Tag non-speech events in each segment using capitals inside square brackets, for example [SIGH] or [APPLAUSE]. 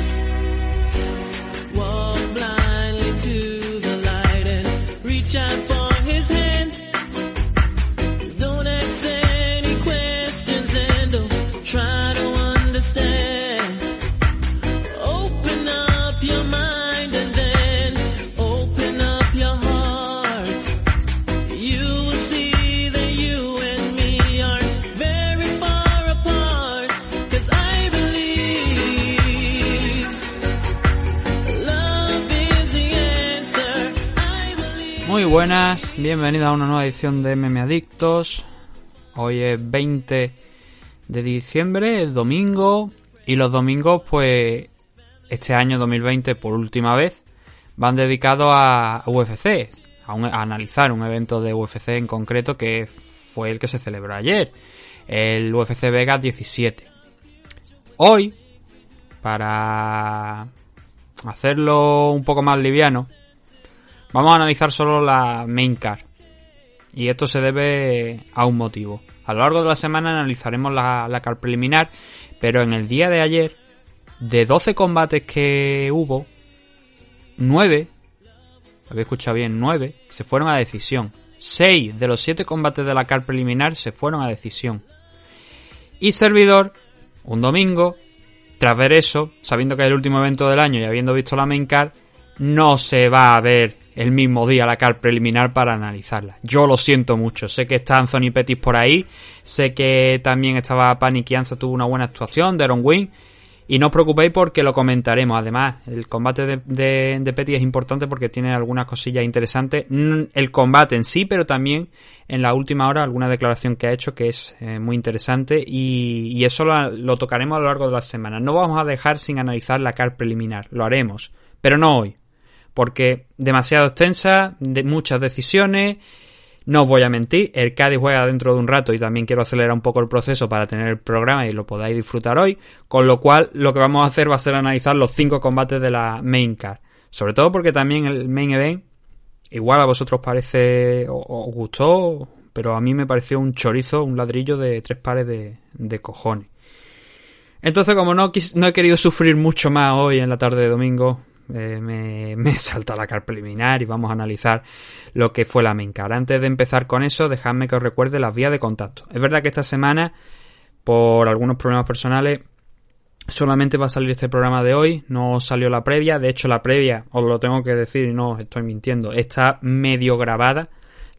Adiós. Buenas, bienvenidos a una nueva edición de MM Adictos. Hoy es 20 de diciembre, es domingo, y los domingos, pues, este año 2020, por última vez, van dedicados a UFC, a, a analizar un evento de UFC en concreto que fue el que se celebró ayer, el UFC Vegas 17. Hoy, para hacerlo un poco más liviano, Vamos a analizar solo la main card. Y esto se debe a un motivo. A lo largo de la semana analizaremos la, la card preliminar, pero en el día de ayer, de 12 combates que hubo, 9, habéis escuchado bien, 9, se fueron a decisión. 6 de los 7 combates de la card preliminar se fueron a decisión. Y servidor, un domingo, tras ver eso, sabiendo que es el último evento del año y habiendo visto la main card, no se va a ver el mismo día la card preliminar para analizarla. Yo lo siento mucho. Sé que está Anthony Pettis por ahí. Sé que también estaba Panic Anza tuvo una buena actuación, Deron Wing. Y no os preocupéis porque lo comentaremos. Además, el combate de, de, de es importante porque tiene algunas cosillas interesantes. Mm, El combate en sí, pero también en la última hora alguna declaración que ha hecho que es eh, muy interesante. Y, eso lo, tocaremos a lo largo de la semana. No vamos a dejar sin analizar la card preliminar. Lo haremos. Pero no hoy porque demasiado extensa, de muchas decisiones. No os voy a mentir, el Cádiz juega dentro de un rato y también quiero acelerar un poco el proceso para tener el programa y lo podáis disfrutar hoy. Con lo cual, lo que vamos a hacer va a ser analizar los cinco combates de la main card. Sobre todo porque también el main event, igual a vosotros parece os gustó, pero a mí me pareció un chorizo, un ladrillo de tres pares de, cojones. Entonces, como no, no he querido sufrir mucho más hoy en la tarde de domingo, eh, [LAUGHS] me, salta la car preliminar y vamos a analizar lo que fue la main card. Antes de empezar con eso, dejadme que os recuerde las vías de contacto. Es verdad que esta semana, por algunos problemas personales, solamente va a salir este programa de hoy, no salió la previa, de hecho la previa, os lo tengo que decir y no os estoy mintiendo, está medio grabada,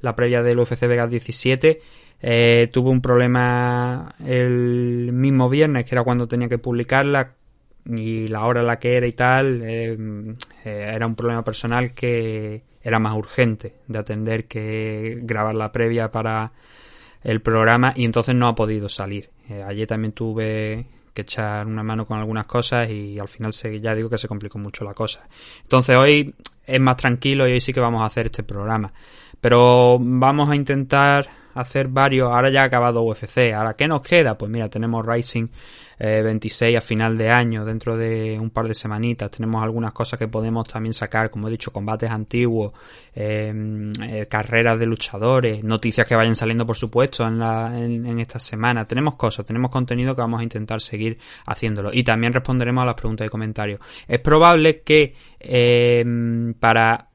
la previa del UFC Vegas 17, eh, tuve un problema el mismo viernes, que era cuando tenía que publicarla, y la hora en la que era y tal, eh, eh, era un problema personal que era más urgente de atender que grabar la previa para el programa y entonces no ha podido salir. Eh, ayer también tuve que echar una mano con algunas cosas y al final se, ya digo que se complicó mucho la cosa. Entonces hoy es más tranquilo y hoy sí que vamos a hacer este programa. Pero vamos a intentar hacer varios. Ahora ya ha acabado UFC. Ahora, ¿qué nos queda? Pues mira, tenemos Rising eh, 26 a final de año, dentro de un par de semanitas. Tenemos algunas cosas que podemos también sacar, como he dicho, combates antiguos, eh, eh, carreras de luchadores, noticias que vayan saliendo, por supuesto, en, la, en, en esta semana. Tenemos cosas, tenemos contenido que vamos a intentar seguir haciéndolo. Y también responderemos a las preguntas y comentarios. Es probable que eh, para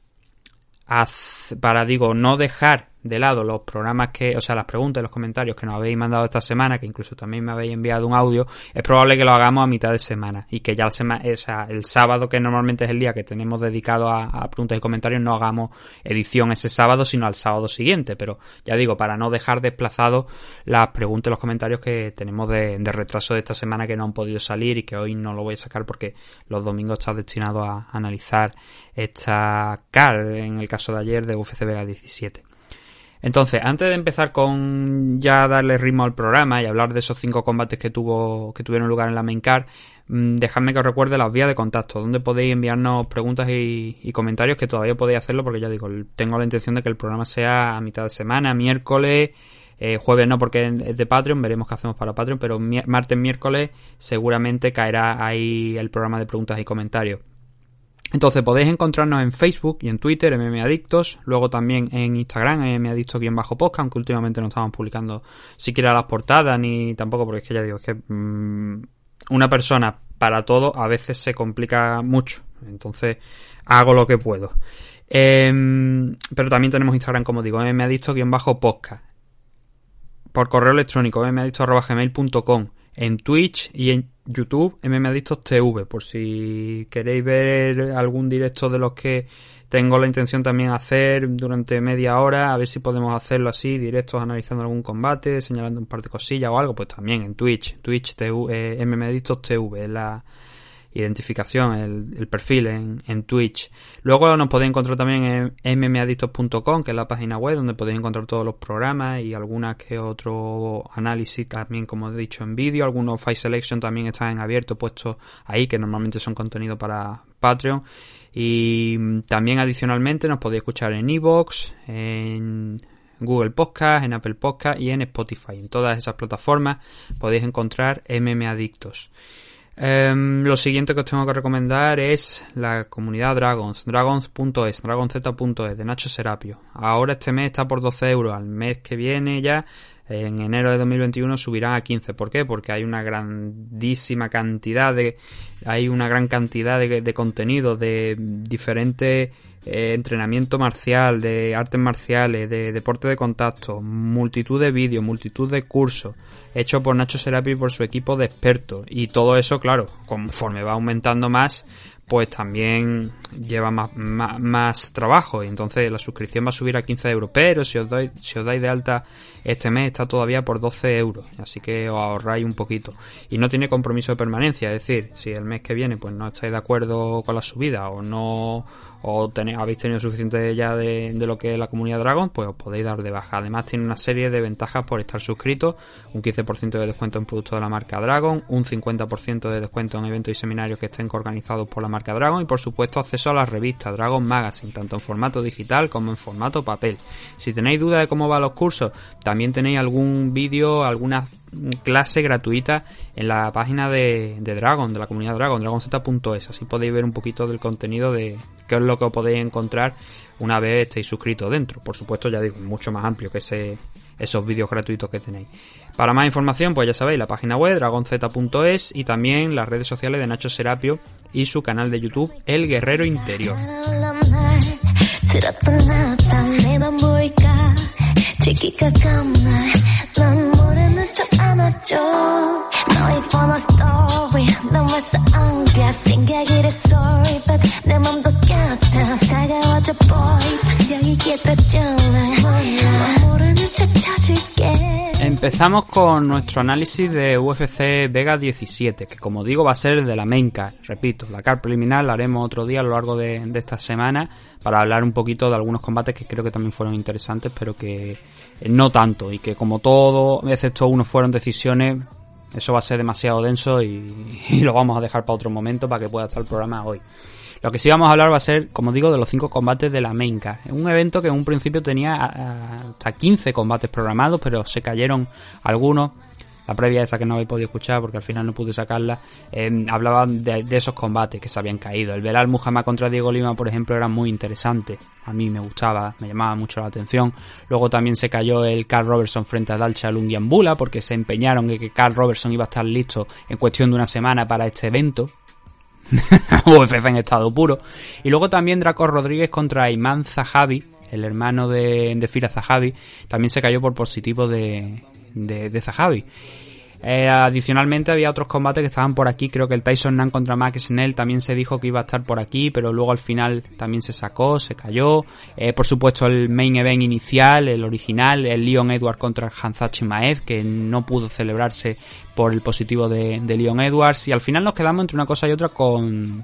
para digo no dejar de lado los programas que, o sea, las preguntas y los comentarios que nos habéis mandado esta semana, que incluso también me habéis enviado un audio, es probable que lo hagamos a mitad de semana y que ya la sema- o sea, el sábado, que normalmente es el día que tenemos dedicado a, preguntas y comentarios, no hagamos edición ese sábado, sino al sábado siguiente. Pero ya digo, para no dejar desplazados las preguntas y los comentarios que tenemos de, de retraso de esta semana que no han podido salir y que hoy no lo voy a sacar porque los domingos está destinado a analizar esta card, en el caso de ayer de UFC Vega 17. Entonces, antes de empezar con ya darle ritmo al programa y hablar de esos cinco combates que tuvo que tuvieron lugar en la main card, mm, dejadme que os recuerde las vías de contacto, donde podéis enviarnos preguntas y, comentarios que todavía podéis hacerlo porque ya digo, tengo la intención de que el programa sea a mitad de semana, miércoles, eh, jueves no porque es de Patreon, veremos qué hacemos para Patreon, pero mi- martes, miércoles seguramente caerá ahí el programa de preguntas y comentarios. Entonces podéis encontrarnos en Facebook y en Twitter, MMAdictos, luego también en Instagram, MMAdictos-podcast, aunque últimamente no estamos publicando siquiera las portadas, ni tampoco, porque es que ya digo, es que mmm, una persona para todo a veces se complica mucho. Entonces hago lo que puedo. Em, pero también tenemos Instagram, como digo, mmadicto-podcast. Por correo electrónico, mmadicto.gmail.com. En Twitch y en YouTube, mmadictos.tv. Por si queréis ver algún directo de los que tengo la intención también hacer durante media hora, a ver si podemos hacerlo así, directos analizando algún combate, señalando un par de cosillas o algo, pues también en Twitch, Twitch TV, eh, TV, la identificación, el, perfil en, Twitch. Luego nos podéis encontrar también en mmadictos.com, que es la página web donde podéis encontrar todos los programas y algunas que otro análisis también, como he dicho, en vídeo. Algunos Fight Selection también están en abierto, puestos ahí, que normalmente son contenido para Patreon. Y también adicionalmente nos podéis escuchar en Evox, en Google Podcast, en Apple Podcast y en Spotify. En todas esas plataformas podéis encontrar MM Adictos. Em, lo siguiente que os tengo que recomendar es la comunidad Dragons, dragons.es, dragonz.es de Nacho Serapio. Ahora este mes está por 12 euros, al mes que viene ya en enero de 2021 subirá a 15. ¿Por qué? Porque hay una grandísima cantidad de hay una gran cantidad de, de contenido de diferentes eh, entrenamiento marcial, de artes marciales, de deporte de contacto, multitud de vídeos, multitud de cursos hechos por Nacho Serapi y por su equipo de expertos. Y todo eso, claro, conforme va aumentando más, pues también lleva más, más, trabajo. Y entonces la suscripción va a subir a 15 euros. Pero si os, doy, si os dais de alta este mes está todavía por 12 euros. Así que os ahorráis un poquito. Y no tiene compromiso de permanencia. Es decir si el mes que viene pues no estáis de acuerdo con la subida o no o habéis tenido suficiente ya de, lo que es la comunidad Dragon, pues os podéis dar de baja. Además tiene una serie de ventajas por estar suscrito, un 15% de descuento en productos de la marca Dragon, un 50% de descuento en eventos y seminarios que estén organizados por la marca Dragon y por supuesto acceso a la revista Dragon Magazine, tanto en formato digital como en formato papel. Si tenéis duda de cómo van los cursos, también tenéis algún vídeo, alguna clase gratuita en la página de, Dragon, de la comunidad Dragon, dragonz.es. Así podéis ver un poquito del contenido de qué es lo que podéis encontrar una vez estéis suscritos dentro. Por supuesto, ya digo, mucho más amplio que ese, esos vídeos gratuitos que tenéis. Para más información, pues ya sabéis, la página web dragonz.es y también las redes sociales de Nacho Serapio y su canal de YouTube El Guerrero Interior. Empezamos con nuestro análisis de UFC Vega 17, que como digo va a ser de la main card. Repito, la card preliminar la haremos otro día a lo largo de, de esta semana para hablar un poquito de algunos combates que creo que también fueron interesantes, pero que no tanto. Y que como todo, excepto uno fueron decisiones, eso va a ser demasiado denso [LAUGHS] y, lo vamos a dejar para otro momento para que pueda estar el programa hoy. Lo que sí vamos a hablar va a ser, como digo, de los cinco combates de la card. Un evento que en un principio tenía hasta 15 combates programados, pero se cayeron algunos. La previa esa que no habéis podido escuchar porque al final no pude sacarla, eh, hablaban de, esos combates que se habían caído. El Belal Muhammad contra Diego Lima, por ejemplo, era muy interesante. A mí me gustaba, me llamaba mucho la atención. Luego también se cayó el Carl Robertson frente a Dalcha Lungiambula porque se empeñaron en que Carl Robertson iba a estar listo en cuestión de una semana para este evento. [LAUGHS] UFC en estado puro. Y luego también Draco Rodríguez contra Iman Zahavi, el hermano de, de Fira Zahavi, también se cayó por positivo de, de, Zahavi. Eh, adicionalmente había otros combates que estaban por aquí, creo que el Tyson Nan contra Max Snell también se dijo que iba a estar por aquí, pero luego al final también se sacó, se cayó. Eh, por supuesto el main event inicial, el original, el Leon Edwards contra Hanzachi Maev, que no pudo celebrarse por el positivo de, de Leon Edwards. Y al final nos quedamos entre una cosa y otra con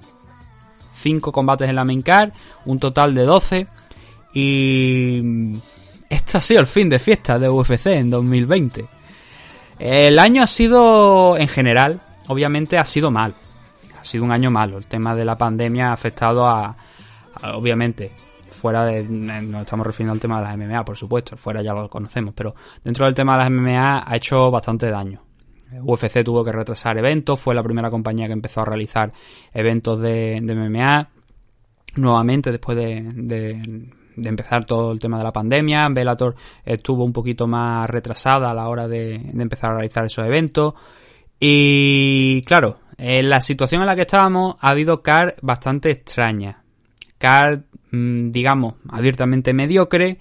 5 combates en la main card, un total de 12. Y este ha sido el fin de fiesta de UFC en 2020. El año ha sido, en general, obviamente ha sido mal. Ha sido un año malo. El tema de la pandemia ha afectado a, obviamente, fuera de, nos estamos refiriendo al tema de las MMA, por supuesto, fuera ya lo conocemos, pero dentro del tema de las MMA ha hecho bastante daño. UFC tuvo que retrasar eventos, fue la primera compañía que empezó a realizar eventos de, MMA nuevamente después de, de empezar todo el tema de la pandemia. Velator estuvo un poquito más retrasada a la hora de, empezar a realizar esos eventos. Y claro, en la situación en la que estábamos ha habido car bastante extrañas. Car, mm, digamos, abiertamente mediocre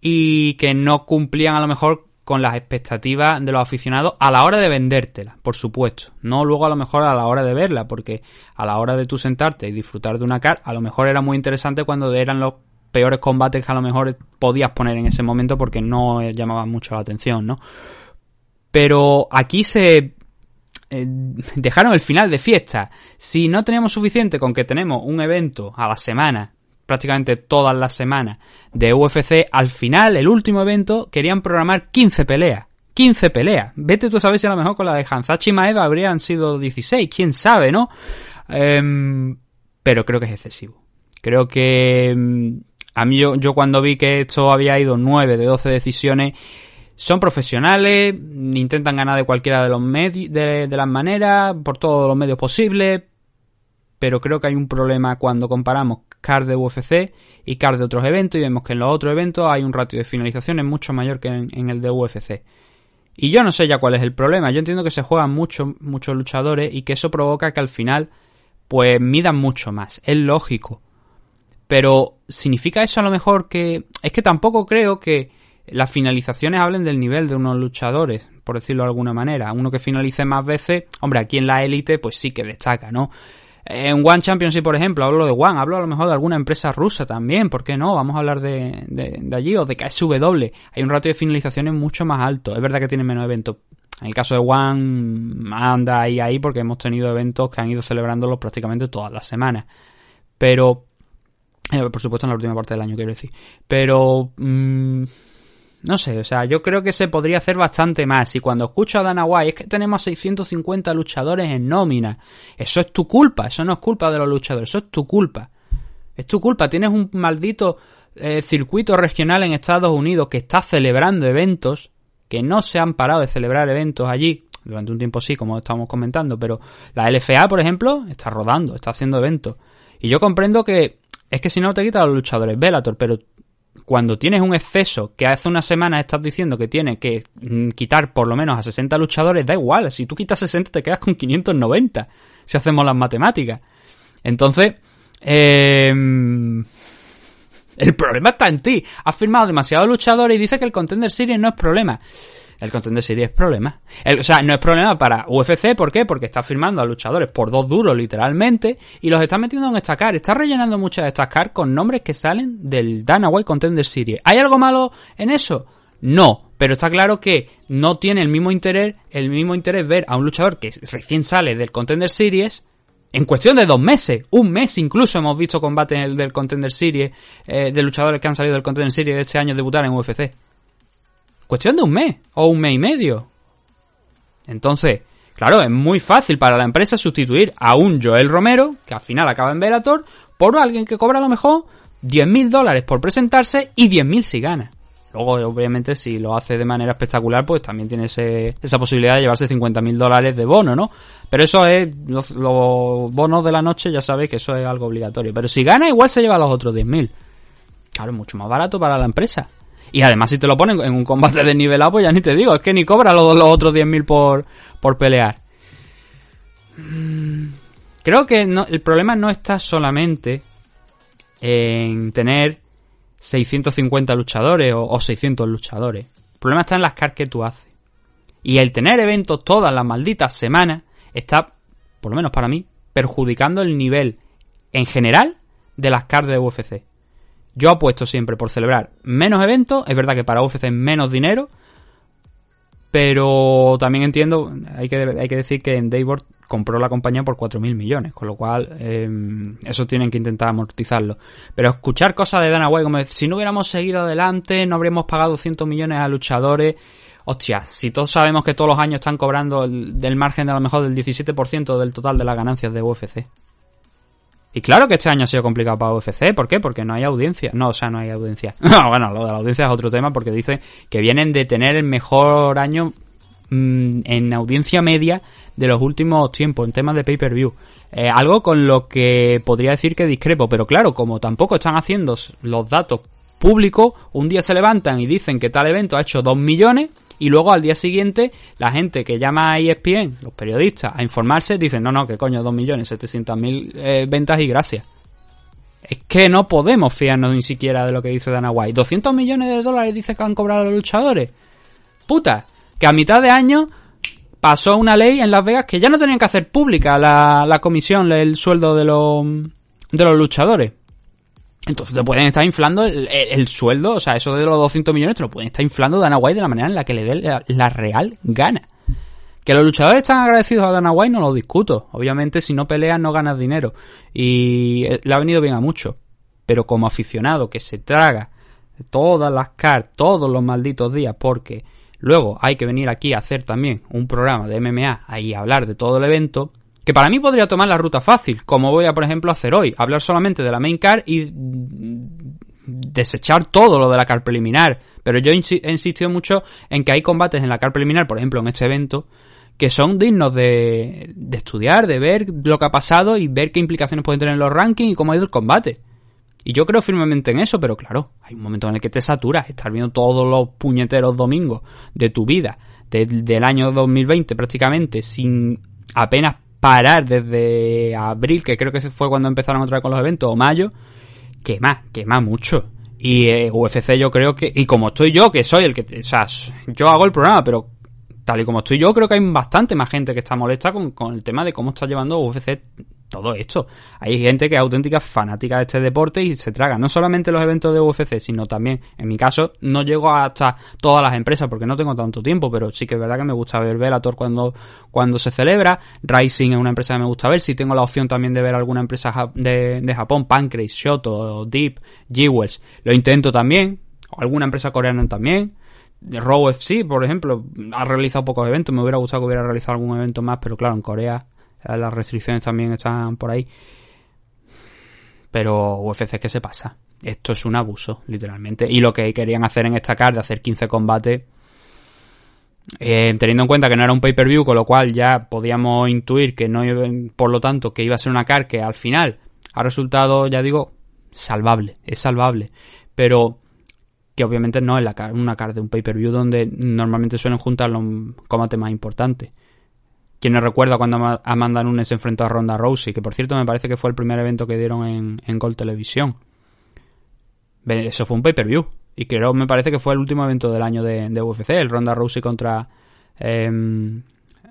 y que no cumplían a lo mejor con las expectativas de los aficionados a la hora de vendértela, por supuesto. No luego a lo mejor a la hora de verla, porque a la hora de tú sentarte y disfrutar de una car, a lo mejor era muy interesante cuando eran los peores combates que a lo mejor podías poner en ese momento porque no llamaban mucho la atención, ¿no? Pero aquí se eh, dejaron el final de fiesta. Si no teníamos suficiente con que tenemos un evento a la semana prácticamente todas las semanas de UFC, al final, el último evento, querían programar 15 peleas. 15 peleas. Vete tú a saber si a lo mejor con la de Hanzachi Maeda habrían sido 16, quién sabe, ¿no? Em, pero creo que es excesivo. Creo que em, a mí yo, yo, cuando vi que esto había ido 9 de 12 decisiones, son profesionales, intentan ganar de cualquiera de los medios, de, de las maneras, por todos los medios posibles, pero creo que hay un problema cuando comparamos card de UFC y card de otros eventos y vemos que en los otros eventos hay un ratio de finalizaciones mucho mayor que en, el de UFC. Y yo no sé ya cuál es el problema, yo entiendo que se juegan muchos muchos luchadores y que eso provoca que al final pues midan mucho más, es lógico. Pero ¿significa eso a lo mejor que... Es que tampoco creo que las finalizaciones hablen del nivel de unos luchadores, por decirlo de alguna manera. Uno que finalice más veces, hombre, aquí en la élite pues sí que destaca, ¿no? En One Championship, por ejemplo, hablo de One, hablo a lo mejor de alguna empresa rusa también, ¿por qué no? Vamos a hablar de, de, allí o de KSW. Hay un ratio de finalizaciones mucho más alto. Es verdad que tienen menos eventos. En el caso de One, anda ahí ahí porque hemos tenido eventos que han ido celebrándolos prácticamente todas las semanas. Pero, eh, por supuesto en la última parte del año quiero decir. Pero, mmm, no sé, o sea, yo creo que se podría hacer bastante más. Y cuando escucho a Dana White, es que tenemos 650 luchadores en nómina. Eso es tu culpa, eso no es culpa de los luchadores, eso es tu culpa. Es tu culpa, tienes un maldito eh, circuito regional en Estados Unidos que está celebrando eventos, que no se han parado de celebrar eventos allí. Durante un tiempo sí, como estamos comentando, pero la LFA, por ejemplo, está rodando, está haciendo eventos. Y yo comprendo que es que si no te quitan los luchadores Velator, pero cuando tienes un exceso que hace una semana estás diciendo que tiene que mm, quitar por lo menos a 60 luchadores, da igual, si tú quitas 60 te quedas con 590, si hacemos las matemáticas. Entonces, eh, el problema está en ti. Has firmado demasiados luchadores y dices que el Contender Series no es problema el Contender Series es problema. o sea, no es problema para UFC, ¿por qué? Porque está firmando a luchadores por dos duros, literalmente, y los está metiendo en estacar. Está rellenando muchas estacar con nombres que salen del Dana White Contender Series. ¿Hay algo malo en eso? No, pero está claro que no tiene el mismo interés, el mismo interés ver a un luchador que recién sale del Contender Series en cuestión de dos meses, un mes incluso hemos visto combates del Contender Series eh, de luchadores que han salido del Contender Series de este año debutar en UFC. Cuestión de un mes o un mes y medio. Entonces, claro, es muy fácil para la empresa sustituir a un Joel Romero, que al final acaba en Velator, por alguien que cobra a lo mejor 10.000 dólares por presentarse y 10.000 si gana. Luego, obviamente, si lo hace de manera espectacular, pues también tiene esa posibilidad de llevarse 50.000 dólares de bono, ¿no? Pero eso es, los, los, bonos de la noche ya sabéis que eso es algo obligatorio. Pero si gana, igual se lleva los otros 10.000. Claro, mucho más barato para la empresa. Y además, si te lo ponen en un combate de nivel A, pues ya ni te digo, es que ni cobra los, otros 10.000 por, por pelear. Mm, creo que el problema no está solamente en tener 650 luchadores o, o 600 luchadores. El problema está en las cards que tú haces. Y el tener eventos todas las malditas semanas está, por lo menos para mí, perjudicando el nivel en general de las cards de UFC. Yo apuesto siempre por celebrar menos eventos. Es verdad que para UFC es menos dinero. Pero también entiendo, hay que, hay que decir que en Daybord compró la compañía por 4.000 millones, con lo cual em, eso tienen que intentar amortizarlo. Pero escuchar cosas de Dana White como si no hubiéramos seguido adelante, no habríamos pagado 200 millones a luchadores. Hostia, si todos sabemos que todos los años están cobrando del margen de a lo mejor del 17% del total de las ganancias de UFC. Y claro que este año ha sido complicado para UFC. ¿Por qué? Porque no hay audiencia. No, o sea, no hay audiencia. [LAUGHS] bueno, lo de la audiencia es otro tema porque dice que vienen de tener el mejor año mm, en audiencia media de los últimos tiempos en temas de pay-per-view. Eh, algo con lo que podría decir que discrepo, pero claro, como tampoco están haciendo los datos públicos, un día se levantan y dicen que tal evento ha hecho 2 millones y luego al día siguiente la gente que llama a ESPN, los periodistas, a informarse, dicen, no, no, que coño, 2.700.000 eh, ventas y gracias. Es que no podemos fiarnos ni siquiera de lo que dice Dana White. 200 millones de dólares dice que han cobrado los luchadores. Puta, que a mitad de año pasó una ley en Las Vegas que ya no tenían que hacer pública la, la comisión, el sueldo de los, de los luchadores. Entonces te pueden estar inflando el, el- el sueldo, o sea, eso de los 200 millones te lo pueden estar inflando Dana White de la manera en la que le dé la, real gana. Que los luchadores están agradecidos a Dana White no lo discuto. Obviamente si no peleas no ganas dinero. Y eh, le ha venido bien a mucho. Pero como aficionado que se traga todas las cards, todos los malditos días, porque luego hay que venir aquí a hacer también un programa de MMA y hablar de todo el evento, que para mí podría tomar la ruta fácil, como voy a por ejemplo hacer hoy, hablar solamente de la main card y desechar todo lo de la card preliminar. Pero yo he insistido mucho en que hay combates en la card preliminar, por ejemplo en este evento, que son dignos de, estudiar, de ver lo que ha pasado y ver qué implicaciones pueden tener los rankings y cómo ha ido el combate. Y yo creo firmemente en eso, pero claro, hay un momento en el que te saturas, estar viendo todos los puñeteros domingos de tu vida, de- del año 2020 prácticamente, sin apenas parar desde abril, que creo que fue cuando empezaron otra vez con los eventos, o mayo, quema, quema mucho. Y eh, UFC yo creo que, y como estoy yo, que soy el que, o sea, yo hago el programa, pero tal y como estoy yo, creo que hay bastante más gente que está molesta con, con el tema de cómo está llevando UFC todo esto. Hay gente que es auténtica fanática de este deporte y se traga no solamente los eventos de UFC, sino también, en mi caso, no llego hasta todas las empresas porque no tengo tanto tiempo, pero sí que es verdad que me gusta ver Bellator cuando, cuando se celebra. Rising es una empresa que me gusta ver. Si tengo la opción también de ver alguna empresa de, de Japón, Pancrase, Shoto, Deep, Jewels, lo intento también. O alguna empresa coreana también. Raw FC, por ejemplo, ha realizado pocos eventos. Me hubiera gustado que hubiera realizado algún evento más, pero claro, en Corea las restricciones también están por ahí. Pero UFC que se pasa. Esto es un abuso, literalmente. Y lo que querían hacer en esta card de hacer 15 combates, eh, teniendo en cuenta que no era un pay-per-view, con lo cual ya podíamos intuir que no, por lo tanto, que iba a ser una card que al final ha resultado, ya digo, salvable. Es salvable. Pero que obviamente no es la car- una card de un pay-per-view donde normalmente suelen juntar los combates más importantes. Quien no recuerda cuando Ama- Amanda Nunes se enfrentó a Ronda Rousey, que por cierto me parece que fue el primer evento que dieron en, Gold Televisión. Eso fue un pay-per-view. Y creo, me parece que fue el último evento del año de, de UFC, el Ronda Rousey contra em,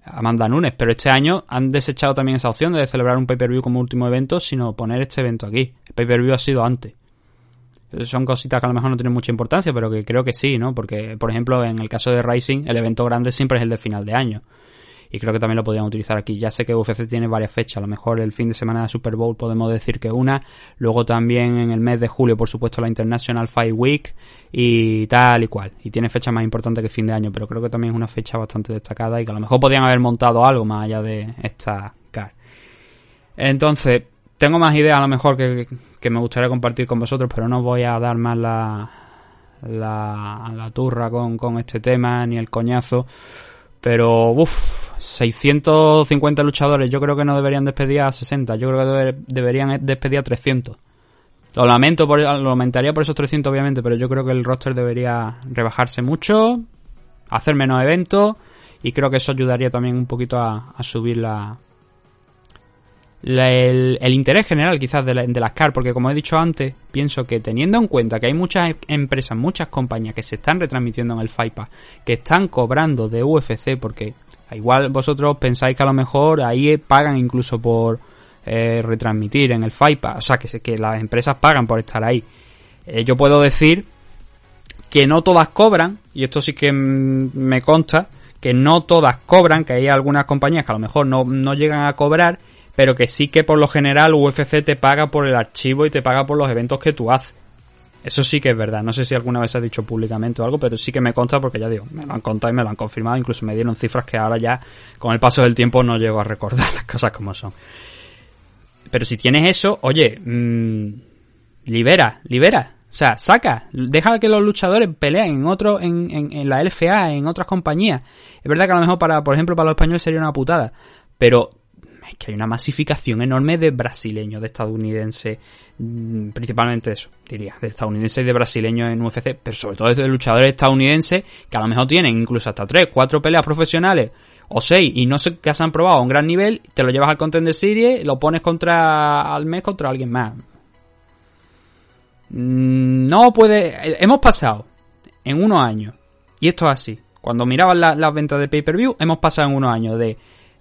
Amanda Nunes. Pero este año han desechado también esa opción de celebrar un pay-per-view como último evento, sino poner este evento aquí. El pay-per-view ha sido antes. Son cositas que a lo mejor no tienen mucha importancia, pero que creo que sí, ¿no? Porque, por ejemplo, en el caso de Rising, el evento grande siempre es el de final de año. Y creo que también lo podrían utilizar aquí. Ya sé que UFC tiene varias fechas. A lo mejor el fin de semana de Super Bowl podemos decir que una. Luego también en el mes de julio, por supuesto, la International Fight Week y tal y cual. Y tiene fecha más importante que fin de año, pero creo que también es una fecha bastante destacada y que a lo mejor podrían haber montado algo más allá de esta car. Entonces, tengo más ideas a lo mejor que, que me gustaría compartir con vosotros, pero no voy a dar más la, la, la turra con, con este tema ni el coñazo. Pero, uff, 650 luchadores. Yo creo que no deberían despedir a 60. Yo creo que deber- deberían despedir a 300. Lo lamento, por, lo lamentaría por esos 300, obviamente, pero yo creo que el roster debería rebajarse mucho, hacer menos eventos, y creo que eso ayudaría también un poquito a, a subir la, la- el, interés general quizás de, la- de las CAR, porque como he dicho antes, pienso que teniendo en cuenta que hay muchas em- empresas, muchas compañías que se están retransmitiendo en el FIPA, que están cobrando de UFC, porque igual vosotros pensáis que a lo mejor ahí pagan incluso por eh, retransmitir en el FIPA, o sea, que, que las empresas pagan por estar ahí. Eh, yo puedo decir que no todas cobran, y esto sí que me consta, que no todas cobran, que hay algunas compañías que a lo mejor no, no llegan a cobrar, pero que sí que por lo general UFC te paga por el archivo y te paga por los eventos que tú haces. Eso sí que es verdad. No sé si alguna vez se ha dicho públicamente o algo, pero sí que me consta porque ya digo, me lo han contado y me lo han confirmado. Incluso me dieron cifras que ahora ya, con el paso del tiempo, no llego a recordar [LAUGHS] las cosas como son. Pero si tienes eso, oye, mmm, libera, libera. O sea, saca, deja que los luchadores peleen en otro, en, en, en la LFA, en otras compañías. Es verdad que a lo mejor para, por ejemplo, para los españoles sería una putada. Pero es que hay una masificación enorme de brasileños, de estadounidenses, mm, principalmente eso, diría, de estadounidenses y de brasileños en UFC, pero sobre todo de luchadores estadounidenses que a lo mejor tienen incluso hasta 3, 4 peleas profesionales o 6 y no sé que se han probado a un gran nivel, te lo llevas al Contender Series, lo pones contra al mes contra alguien más. Mm, No puede. Hemos pasado en unos años, y esto es así. Cuando miraban la- las ventas de pay-per-view, hemos pasado en unos años de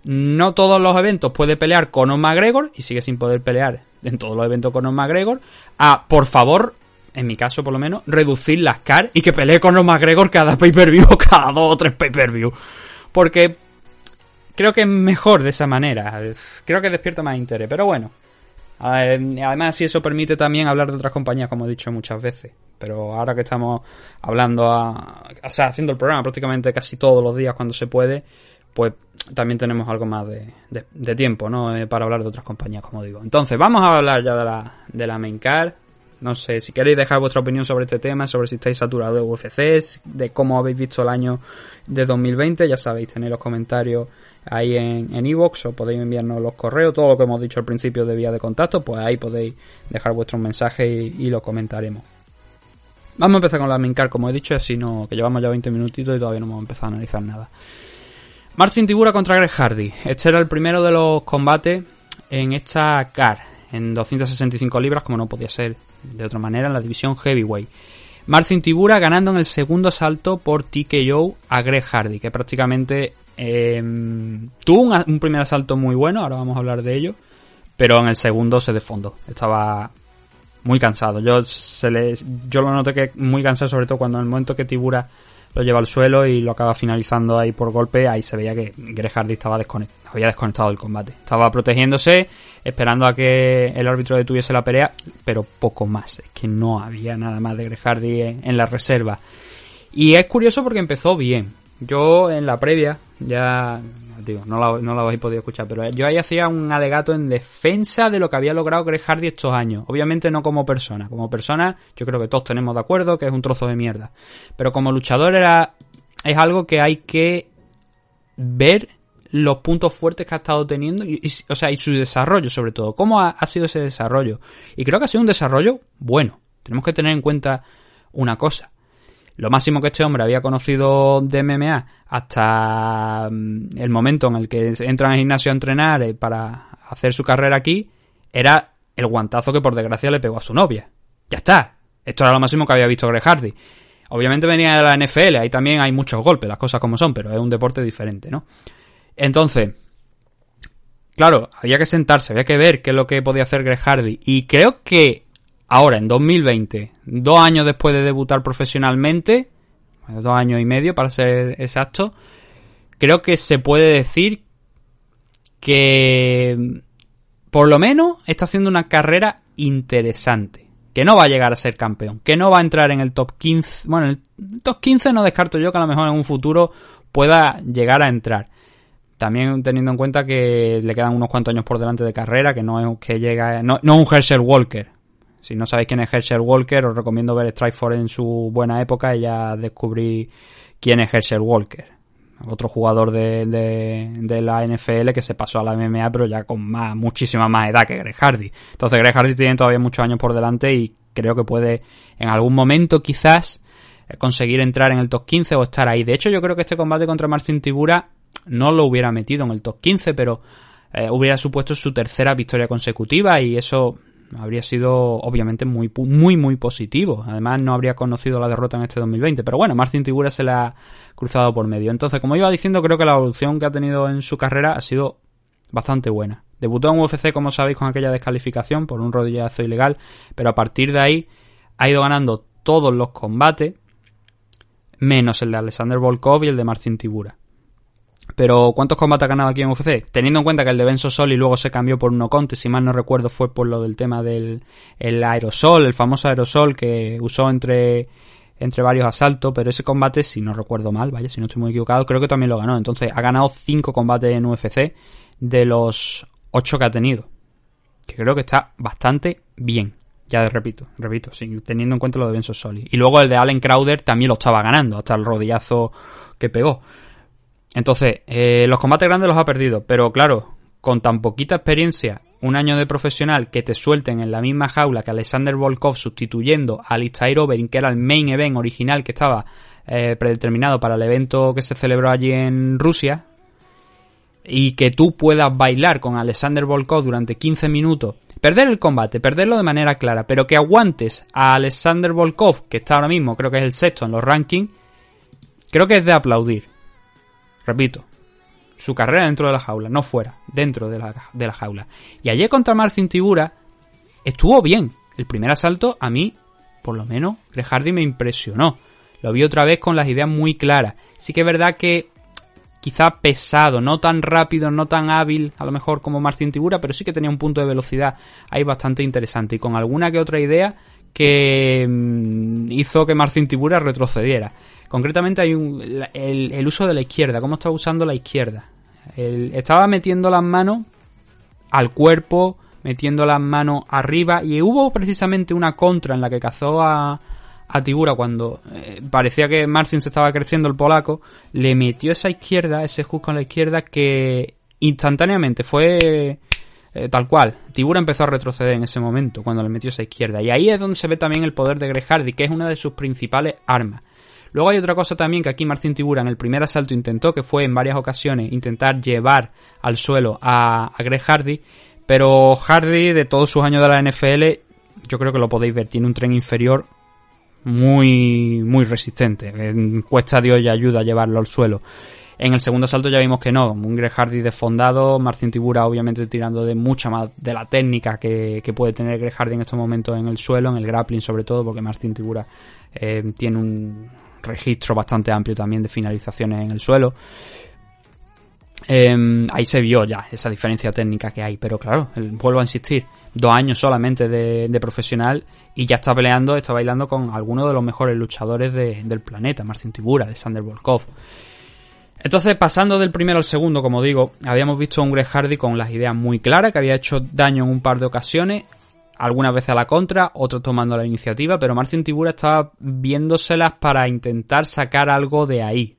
no todos los eventos puede pelear Conor McGregor y sigue sin poder pelear en todos los eventos Conor McGregor a por favor en mi caso por lo menos reducir las CAR y que pelee Conor McGregor cada pay-per-view [LAUGHS] o cada dos o tres pay-per-view. Porque creo que es mejor de esa manera. Creo que despierta más interés pero bueno. Eh, Además, si eso permite también hablar de otras compañías, como he dicho muchas veces. Pero ahora que estamos hablando, a, o sea, haciendo el programa prácticamente casi todos los días cuando se puede, pues también tenemos algo más de, de- tiempo, ¿no? Eh, para hablar de otras compañías, como digo. Entonces, vamos a hablar ya de la, de la. No sé, si queréis dejar vuestra opinión sobre este tema, sobre si estáis saturados de UFC, de cómo habéis visto el año de 2020, ya sabéis, tenéis los comentarios ahí en en iVoox o podéis enviarnos los correos, todo lo que hemos dicho al principio de vía de contacto, pues ahí podéis dejar vuestros mensajes y, y lo comentaremos. Vamos a empezar con la main card, como he dicho, así no, que llevamos ya 20 minutitos y todavía no hemos empezado a analizar nada. Martin Tibura contra Greg Hardy. Este era el primero de los combates en esta car, en 265 libras, como no podía ser de otra manera, en la división heavyweight. Martin Tibura ganando en el segundo asalto por TKO a Greg Hardy, que prácticamente eh, tuvo un, un primer asalto muy bueno, ahora vamos a hablar de ello, pero en el segundo se desfondó. Estaba muy cansado. Yo se le, yo lo noté que muy cansado, sobre todo cuando en el momento que Tibura lo lleva al suelo y lo acaba finalizando ahí por golpe, ahí se veía que Greg estaba desconectado, había desconectado del combate. Estaba protegiéndose, esperando a que el árbitro detuviese la pelea, pero poco más. Es que no había nada más de Greg en la reserva. Y es curioso porque empezó bien. Yo en la previa, ya no la, no la habéis podido escuchar, pero yo ahí hacía un alegato en defensa de lo que había logrado Greg Hardy estos años. Obviamente no como persona. Como persona, yo creo que todos tenemos de acuerdo que es un trozo de mierda. Pero como luchador era. es algo que hay que ver los puntos fuertes que ha estado teniendo, y- o sea, y su desarrollo sobre todo. ¿Cómo ha, ha sido ese desarrollo? Y creo que ha sido un desarrollo bueno. Tenemos que tener en cuenta una cosa. Lo máximo que este hombre había conocido de MMA hasta mm, el momento en el que entra en el gimnasio a entrenar eh, para hacer su carrera aquí era el guantazo que por desgracia le pegó a su novia. Ya está. Esto era lo máximo que había visto Greg Hardy. Obviamente venía de la NFL, ahí también hay muchos golpes, las cosas como son, pero es un deporte diferente, ¿no? Entonces, claro, había que sentarse, había que ver qué es lo que podía hacer Greg Hardy. Y creo que ahora, en 2020, dos años después de debutar profesionalmente, dos años y medio para ser exacto, creo que se puede decir que por lo menos está haciendo una carrera interesante. Que no va a llegar a ser campeón. Que no va a entrar en el top 15. Bueno, en el top 15 no descarto yo que a lo mejor en un futuro pueda llegar a entrar. También teniendo en cuenta que le quedan unos cuantos años por delante de carrera, que no es que llega. No, no un Herschel Walker. Si no sabéis quién es Herschel Walker, os recomiendo ver Strikeforce en su buena época y ya descubrí quién es Herschel Walker otro jugador de, de, de, la NFL que se pasó a la MMA pero ya con más, muchísima más edad que Greg Hardy. Entonces Greg Hardy tiene todavía muchos años por delante y creo que puede en algún momento quizás conseguir entrar en el top 15 o estar ahí. De hecho yo creo que este combate contra Marcin Tibura no lo hubiera metido en el top 15 pero eh, hubiera supuesto su tercera victoria consecutiva y eso habría sido obviamente muy muy muy positivo. Además no habría conocido la derrota en este 2020, pero bueno, Martin Tibura se la ha cruzado por medio. Entonces, como iba diciendo, creo que la evolución que ha tenido en su carrera ha sido bastante buena. Debutó en UFC, como sabéis, con aquella descalificación por un rodillazo ilegal, pero a partir de ahí ha ido ganando todos los combates, menos el de Alexander Volkov y el de Martin Tibura. Pero ¿cuántos combates ha ganado aquí en UFC? Teniendo en cuenta que el de Ben Sosoli luego se cambió por no contest, si mal no recuerdo fue por lo del tema del el aerosol, el famoso aerosol que usó entre, entre varios asaltos, pero ese combate, si no recuerdo mal, vaya, si no estoy muy equivocado, creo que también lo ganó. Entonces ha ganado 5 combates en UFC de los 8 que ha tenido. Que creo que está bastante bien. Ya repito, repito, sí, teniendo en cuenta lo de Ben Sosoli. Y luego el de Allen Crowder también lo estaba ganando, hasta el rodillazo que pegó. Entonces, eh, los combates grandes los ha perdido, pero claro, con tan poquita experiencia, un año de profesional, que te suelten en la misma jaula que Alexander Volkov sustituyendo a Alistair Overeem, que era el main event original que estaba eh, predeterminado para el evento que se celebró allí en Rusia, y que tú puedas bailar con Alexander Volkov durante 15 minutos, perder el combate, perderlo de manera clara, pero que aguantes a Alexander Volkov, que está ahora mismo, creo que es el sexto en los rankings, creo que es de aplaudir. Repito, su carrera dentro de la jaula, no fuera, dentro de la, de la jaula. Y ayer contra Marcin Tibura estuvo bien. El primer asalto a mí, por lo menos, Greg Hardy me impresionó. Lo vi otra vez con las ideas muy claras. Sí que es verdad que quizá pesado, no tan rápido, no tan hábil, a lo mejor como Marcin Tibura, pero sí que tenía un punto de velocidad ahí bastante interesante y con alguna que otra idea que mm, hizo que Marcin Tibura retrocediera. Concretamente hay un, el, uso de la izquierda, cómo estaba usando la izquierda. estaba metiendo las manos al cuerpo, metiendo las manos arriba y hubo precisamente una contra en la que cazó a, a Tibura cuando eh, parecía que Marcin se estaba creciendo el polaco, le metió esa izquierda, ese hook con la izquierda que instantáneamente fue eh, tal cual. Tibura empezó a retroceder en ese momento, cuando le metió esa izquierda. Y ahí es donde se ve también el poder de Greg Hardy, que es una de sus principales armas. Luego hay otra cosa también que aquí Martín Tibura en el primer asalto intentó, que fue en varias ocasiones intentar llevar al suelo a, a Hardy. Pero Hardy, de todos sus años de la NFL, yo creo que lo podéis ver, tiene un tren inferior muy, muy resistente. Cuesta Dios y ayuda a llevarlo al suelo. En el segundo asalto ya vimos que no, un Greg desfondado, Marcin Tibura obviamente tirando de mucha más de la técnica que, puede tener Greg en estos momentos en el suelo, en el grappling sobre todo, porque Marcin Tibura eh, tiene un registro bastante amplio también de finalizaciones en el suelo. Em, ahí se vio ya esa diferencia técnica que hay, pero claro, vuelvo a insistir, dos años solamente de, profesional y ya está peleando, está bailando con algunos de los mejores luchadores del planeta, Marcin Tibura, Alexander Volkov. Entonces, pasando del primero al segundo, como digo, habíamos visto a un Greg con las ideas muy claras, que había hecho daño en un par de ocasiones, algunas veces a la contra, otros tomando la iniciativa, pero Marcin Tibura estaba viéndoselas para intentar sacar algo de ahí.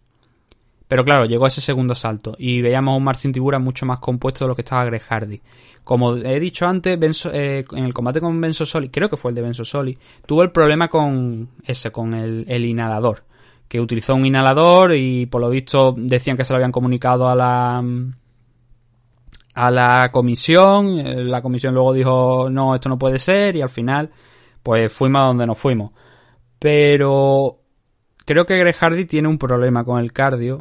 Pero claro, llegó ese segundo salto y veíamos a un Marcin Tibura mucho más compuesto de lo que estaba Greg. Como he dicho antes, eh, en el combate con Benzo Soli, creo que fue el de Benzo Soli, tuvo el problema con ese, con el inhalador que utilizó un inhalador y por lo visto decían que se lo habían comunicado a la a la comisión, eh, la comisión luego dijo no, esto no puede ser y al final pues fuimos a donde nos fuimos. Pero creo que Greg Hardy tiene un problema con el cardio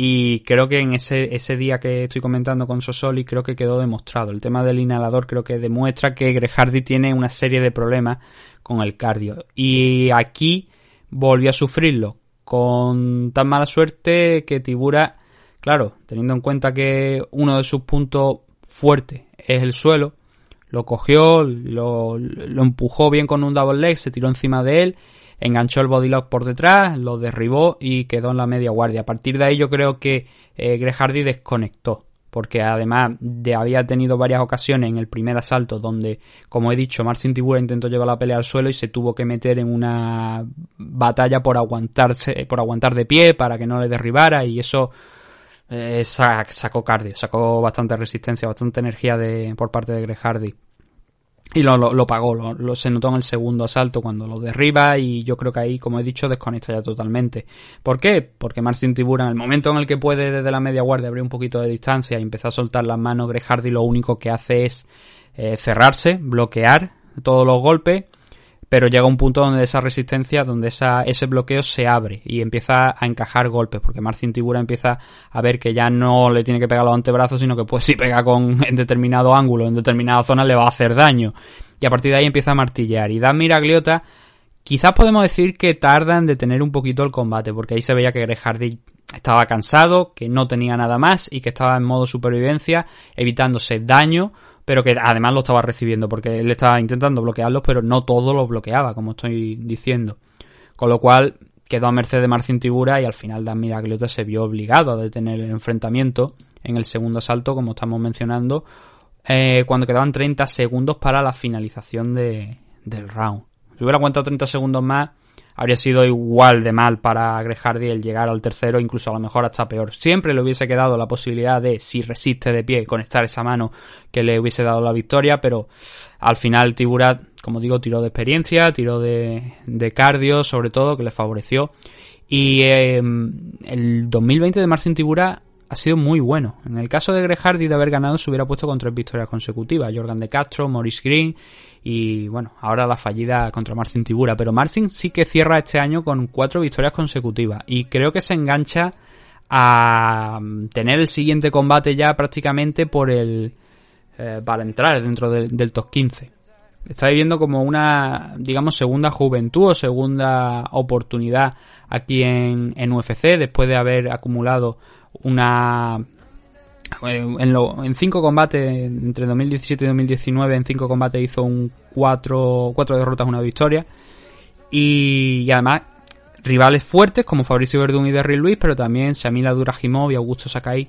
y creo que en ese, ese día que estoy comentando con Sosoli creo que quedó demostrado. El tema del inhalador creo que demuestra que Greg tiene una serie de problemas con el cardio. Y aquí volvió a sufrirlo con tan mala suerte que Tibura, claro, teniendo en cuenta que uno de sus puntos fuertes es el suelo, lo cogió, lo, empujó bien con un double leg, se tiró encima de él, enganchó el bodylock por detrás, lo derribó y quedó en la media guardia. A partir de ahí yo creo que eh, Hardy desconectó porque además de había tenido varias ocasiones en el primer asalto donde, como he dicho, Marcin Tibura intentó llevar la pelea al suelo y se tuvo que meter en una batalla por aguantarse, por aguantar de pie para que no le derribara y eso eh, sacó cardio, sacó bastante resistencia, bastante energía de, por parte de Greg. Y lo, lo, pagó, lo, se notó en el segundo asalto cuando lo derriba y yo creo que ahí, como he dicho, desconecta ya totalmente. ¿Por qué? Porque Marcin Tibura, en el momento en el que puede desde la media guardia abrir un poquito de distancia y empezar a soltar las manos, Greg Hardy lo único que hace es eh, cerrarse, bloquear todos los golpes pero llega un punto donde esa resistencia, donde esa, ese bloqueo se abre y empieza a encajar golpes, porque Marcin Tibura empieza a ver que ya no le tiene que pegar los antebrazos, sino que pues si pega con [LAUGHS] en determinado ángulo, en determinada zona le va a hacer daño. Y a partir de ahí empieza a martillar. Y Dan Miragliota, quizás podemos decir que tarda en detener un poquito el combate, porque ahí se veía que Greg Hardy estaba cansado, que no tenía nada más y que estaba en modo supervivencia, evitándose daño pero que además lo estaba recibiendo porque él estaba intentando bloquearlos, pero no todo lo bloqueaba, como estoy diciendo. Con lo cual quedó a merced de Marcin Tibura y al final Dan Miragliota se vio obligado a detener el enfrentamiento en el segundo asalto, como estamos mencionando, eh, cuando quedaban 30 segundos para la finalización de, del round. Si hubiera aguantado 30 segundos más, habría sido igual de mal para Greg Hardy el llegar al tercero, incluso a lo mejor hasta peor. Siempre le hubiese quedado la posibilidad de, si resiste de pie, conectar esa mano que le hubiese dado la victoria, pero al final Tiburat, como digo, tiró de experiencia, tiró de, de cardio, sobre todo, que le favoreció. Y eh, el 2020 de Marcin Tibura ha sido muy bueno. En el caso de Greg Hardy de haber ganado se hubiera puesto con tres victorias consecutivas. Jordan de Castro, Maurice Green y bueno, ahora la fallida contra Marcin Tibura. Pero Marcin sí que cierra este año con cuatro victorias consecutivas y creo que se engancha a tener el siguiente combate ya prácticamente por el... Eh, para entrar dentro del top 15 está viviendo como una, digamos, segunda juventud o segunda oportunidad aquí en, en UFC después de haber acumulado una en, lo, en cinco combates entre 2017 y 2019 en cinco combates hizo un cuatro, cuatro derrotas una victoria y, además rivales fuertes como Fabricio Verdún y Derry Luis pero también Samila Durajimov y Augusto Sakai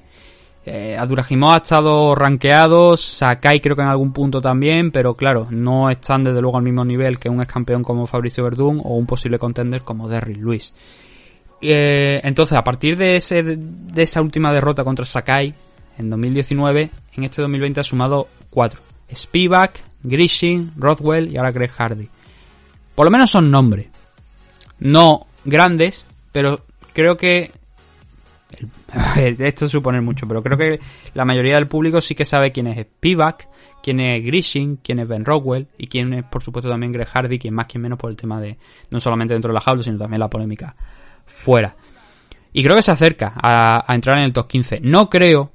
eh, Adurajimov ha estado rankeado, Sakai creo que en algún punto también, pero claro, no están desde luego al mismo nivel que un ex campeón como Fabricio Verdún o un posible contender como Derry Luis. Eh, entonces, a partir de, ese, de esa última derrota contra Sakai en 2019, en este 2020 ha sumado cuatro. Spivak, Grishin, Rothwell y ahora Greg Hardy. Por lo menos son nombres. No grandes, pero creo que... [LAUGHS] Esto supone mucho, pero creo que la mayoría del público sí que sabe quién es Spivak, quién es Grishin, quién es Ben Rockwell y quién es, por supuesto, también Greg Hardy, quien más, quien menos por el tema de no solamente dentro de la jaula, sino también la polémica fuera. Y creo que se acerca a, entrar en el top 15. No creo,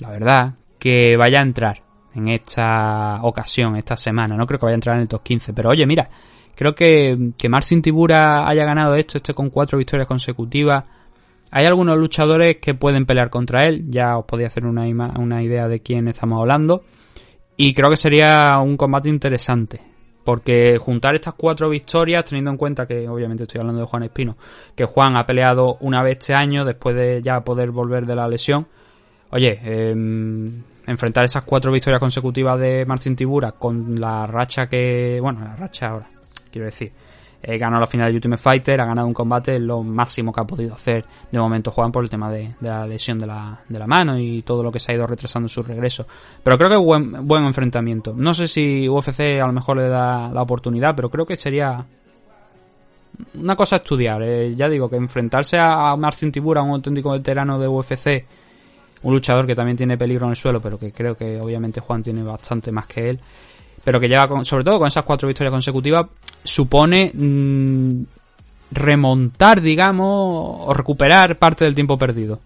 la verdad, que vaya a entrar en esta ocasión, esta semana. No creo que vaya a entrar en el top 15. Pero oye, mira, creo que, que Marcin Tibura haya ganado esto, este con cuatro victorias consecutivas. Hay algunos luchadores que pueden pelear contra él. Ya os podía hacer una, una idea de quién estamos hablando. Y creo que sería un combate interesante. Porque juntar estas cuatro victorias, teniendo en cuenta que obviamente estoy hablando de Juan Espino, que Juan ha peleado una vez este año después de ya poder volver de la lesión. Oye, em, enfrentar esas cuatro victorias consecutivas de Marcin Tibura con la racha que. Bueno, la racha ahora, quiero decir eh, ganó la final de Ultimate Fighter, ha ganado un combate, lo máximo que ha podido hacer de momento Juan por el tema de, la lesión de la, mano y todo lo que se ha ido retrasando en su regreso. Pero creo que buen, buen enfrentamiento. No sé si UFC a lo mejor le da la oportunidad, pero creo que sería una cosa a estudiar. Eh, ya digo que enfrentarse a Marcin Tibura, un auténtico veterano de UFC, un luchador que también tiene peligro en el suelo, pero que creo que obviamente Juan tiene bastante más que él pero que lleva, sobre todo con esas cuatro victorias consecutivas, supone mm, remontar, digamos, o recuperar parte del tiempo perdido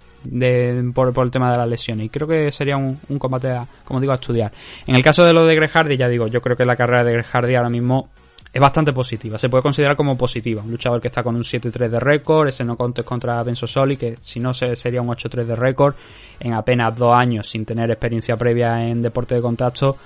por, el tema de la lesión. Y creo que sería un, combate, como digo, a estudiar. En el caso de lo de Greg ya digo, yo creo que la carrera de Greg ahora mismo es bastante positiva. Se puede considerar como positiva. Un luchador que está con un 7-3 de récord, ese no contes contra Ben Soli, que si no sería un 8-3 de récord, en apenas dos años sin tener experiencia previa en deporte de contacto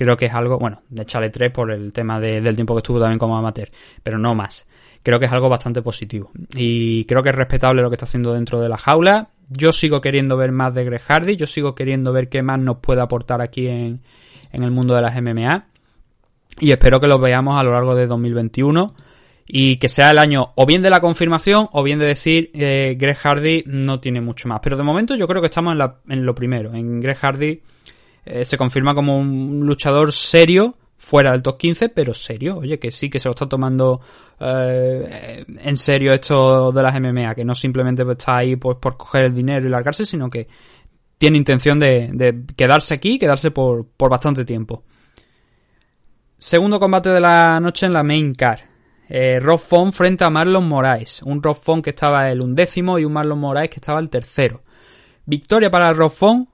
creo que es algo, bueno, de échale 3 por el tema del tiempo que estuvo también como amateur, pero no más. Creo que es algo bastante positivo. Y creo que es respetable lo que está haciendo dentro de la jaula. Yo sigo queriendo ver más de Greg yo sigo queriendo ver qué más nos puede aportar aquí en, en el mundo de las MMA. Y espero que lo veamos a lo largo de 2021 y que sea el año o bien de la confirmación o bien de decir eh, Greg Hardy no tiene mucho más. Pero de momento yo creo que estamos en, la, en lo primero, en Greg Hardy eh, se confirma como un luchador serio, fuera del top 15, pero serio. Oye, que sí, que se lo está tomando eh, en serio esto de las MMA, que no simplemente está ahí pues, por coger el dinero y largarse, sino que tiene intención de, quedarse aquí, quedarse por, por, bastante tiempo. Segundo combate de la noche en la main car. Eh, Rob frente a Marlon Moraes. Un Rob que estaba el undécimo y un Marlon Moraes que estaba el tercero. Victoria para Rob Font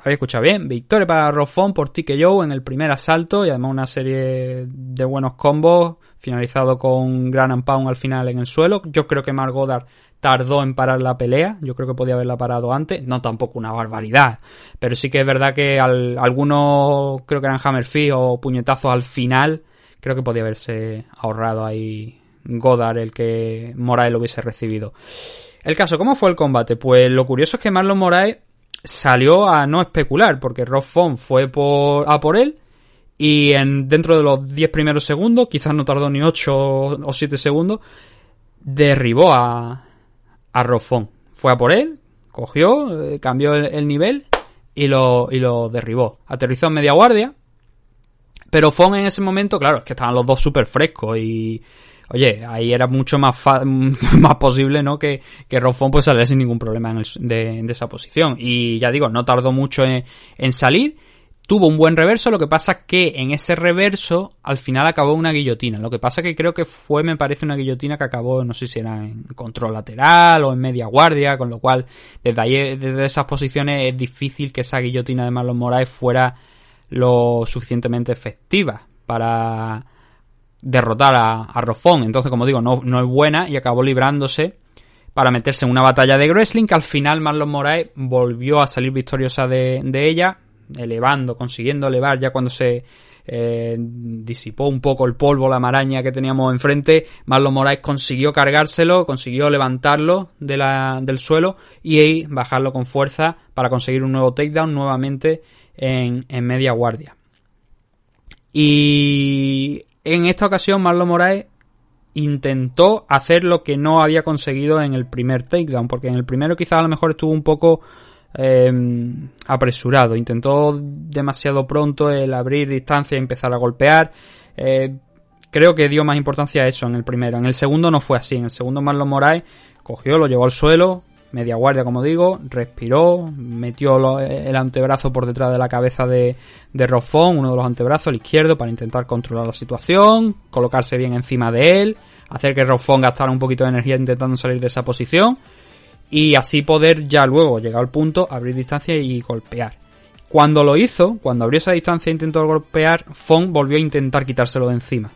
había escuchado bien. Victoria para Rofón por Joe en el primer asalto y además una serie de buenos combos finalizado con Gran Pound al final en el suelo. Yo creo que Mark Goddard tardó en parar la pelea. Yo creo que podía haberla parado antes. No tampoco una barbaridad. Pero sí que es verdad que algunos creo que eran Hammerfist o puñetazos al final. Creo que podía haberse ahorrado ahí Goddard el que Moraes lo hubiese recibido. El caso, ¿cómo fue el combate? Pues lo curioso es que Marlon Moraes salió a no especular, porque Rob Font fue por, a por él Y en, dentro de los 10 primeros segundos, quizás no tardó ni 8 o 7 segundos, derribó a, a Rofón. Fue a por él, cogió, eh, cambió el, el nivel y lo, y lo derribó. Aterrizó en media guardia. Pero Fon en ese momento, claro, es que estaban los dos súper frescos y... Oye, ahí era mucho más, [LAUGHS] más posible, ¿no? Que, que Rofón pues saliera sin ningún problema en de esa posición. Y ya digo, no tardó mucho en, en salir. Tuvo un buen reverso, lo que pasa que en ese reverso al final acabó una guillotina. Lo que pasa que creo que fue, me parece, una guillotina que acabó, no sé si era en control lateral o en media guardia, con lo cual desde ahí, desde esas posiciones es difícil que esa guillotina de Marlon Moraes fuera lo suficientemente efectiva para derrotar a, a Rofón. Entonces, como digo, no, no es buena y acabó librándose para meterse en una batalla de wrestling que al final Marlon Moraes volvió a salir victoriosa de, de ella, elevando, consiguiendo elevar ya cuando se eh, disipó un poco el polvo, la maraña que teníamos enfrente, Marlon Moraes consiguió cargárselo, consiguió levantarlo de la, del suelo y bajarlo con fuerza para conseguir un nuevo takedown nuevamente en, en media guardia. Y en esta ocasión Marlon Moraes intentó hacer lo que no había conseguido en el primer takedown, porque en el primero quizás a lo mejor estuvo un poco eh, apresurado, intentó demasiado pronto el abrir distancia y empezar a golpear. Eh, creo que dio más importancia a eso en el primero. En el segundo no fue así. En el segundo Marlon Moraes cogió, lo llevó al suelo, media guardia como digo, respiró, metió el antebrazo por detrás de la cabeza de, de Rofón, uno de los antebrazos, el izquierdo, para intentar controlar la situación, colocarse bien encima de él, hacer que Rofón gastara un poquito de energía intentando salir de esa posición y así poder ya luego, llegado al punto, abrir distancia y golpear. Cuando lo hizo, cuando abrió esa distancia e intentó golpear, Fon volvió a intentar quitárselo de encima.